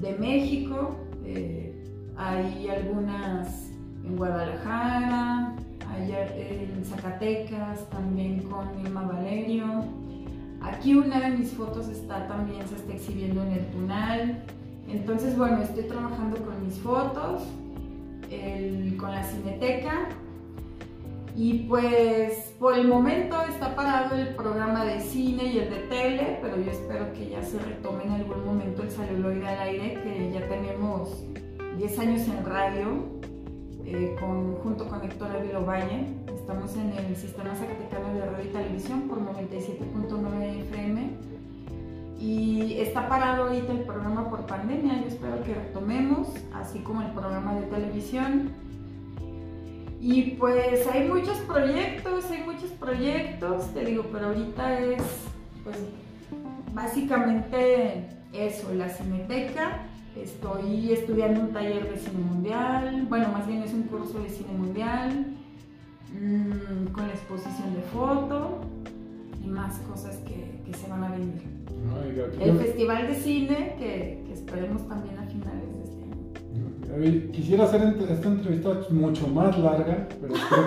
de, de México. Eh, hay algunas en Guadalajara, hay en Zacatecas, también con Irma Valerio Aquí una de mis fotos está también, se está exhibiendo en el Tunal. Entonces, bueno, estoy trabajando con mis fotos, con la cineteca. Y pues por el momento está parado el programa de cine y el de tele, pero yo espero que ya se retome en algún momento el celuloide al aire, que ya tenemos 10 años en radio eh, junto con Héctor Ávila Valle. Estamos en el Sistema Zacatecano de Radio y Televisión por 97.9 FM. Y está parado ahorita el programa por pandemia. Yo espero que retomemos, así como el programa de televisión. Y pues hay muchos proyectos, hay muchos proyectos, te digo, pero ahorita es pues básicamente eso, la Cineteca Estoy estudiando un taller de cine mundial, bueno, más bien es un curso de cine mundial, mmm, con la exposición de foto y más cosas que, que se van a venir. El festival de cine que, que, esperemos también a finales de este año. Quisiera hacer esta entrevista mucho más larga, pero creo,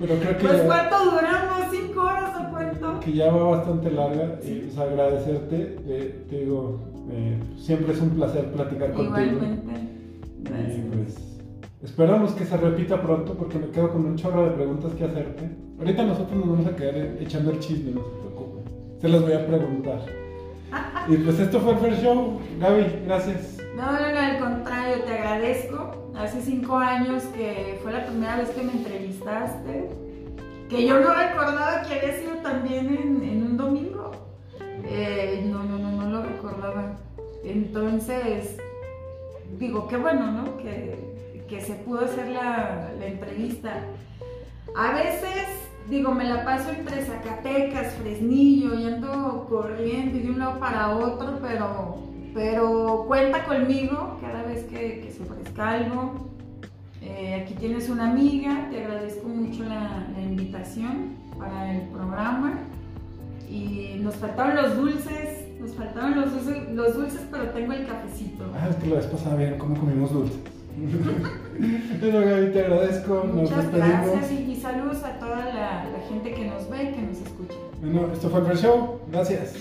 pero creo que... Pues ¿cuánto duramos? ¿Cinco horas o cuánto? Que ya va bastante larga y pues agradecerte, eh, te digo eh, siempre es un placer platicar contigo. Igualmente. Gracias. pues, esperamos que se repita pronto porque me quedo con un chorro de preguntas que hacerte. Ahorita nosotros nos vamos a quedar echando el chisme, no se preocupen. Se las voy a preguntar. y pues esto fue el First Show. Gaby, gracias. No, no, no, al contrario, te agradezco. Hace cinco años que fue la primera vez que me entrevistaste, que yo no recordaba que había sido también en, en un domingo. Eh, no, no, no, no lo recordaba. Entonces, digo, qué bueno, ¿no? Que, que se pudo hacer la, la, entrevista. A veces, digo, me la paso entre Zacatecas, Fresnillo, y ando corriendo de un lado para otro, pero, pero cuenta conmigo cada vez que, que se ofrezca algo. Eh, aquí tienes una amiga, te agradezco mucho la, invitación para el programa y nos faltaron los dulces, nos faltaron los dulces, los dulces pero tengo el cafecito. Ah, es que la vez pasada bien cómo comimos dulces. bueno, Gaby, te agradezco. Muchas gracias y, saludos a toda la, la, gente que nos ve y que nos escucha. Bueno, esto fue el Show. Gracias.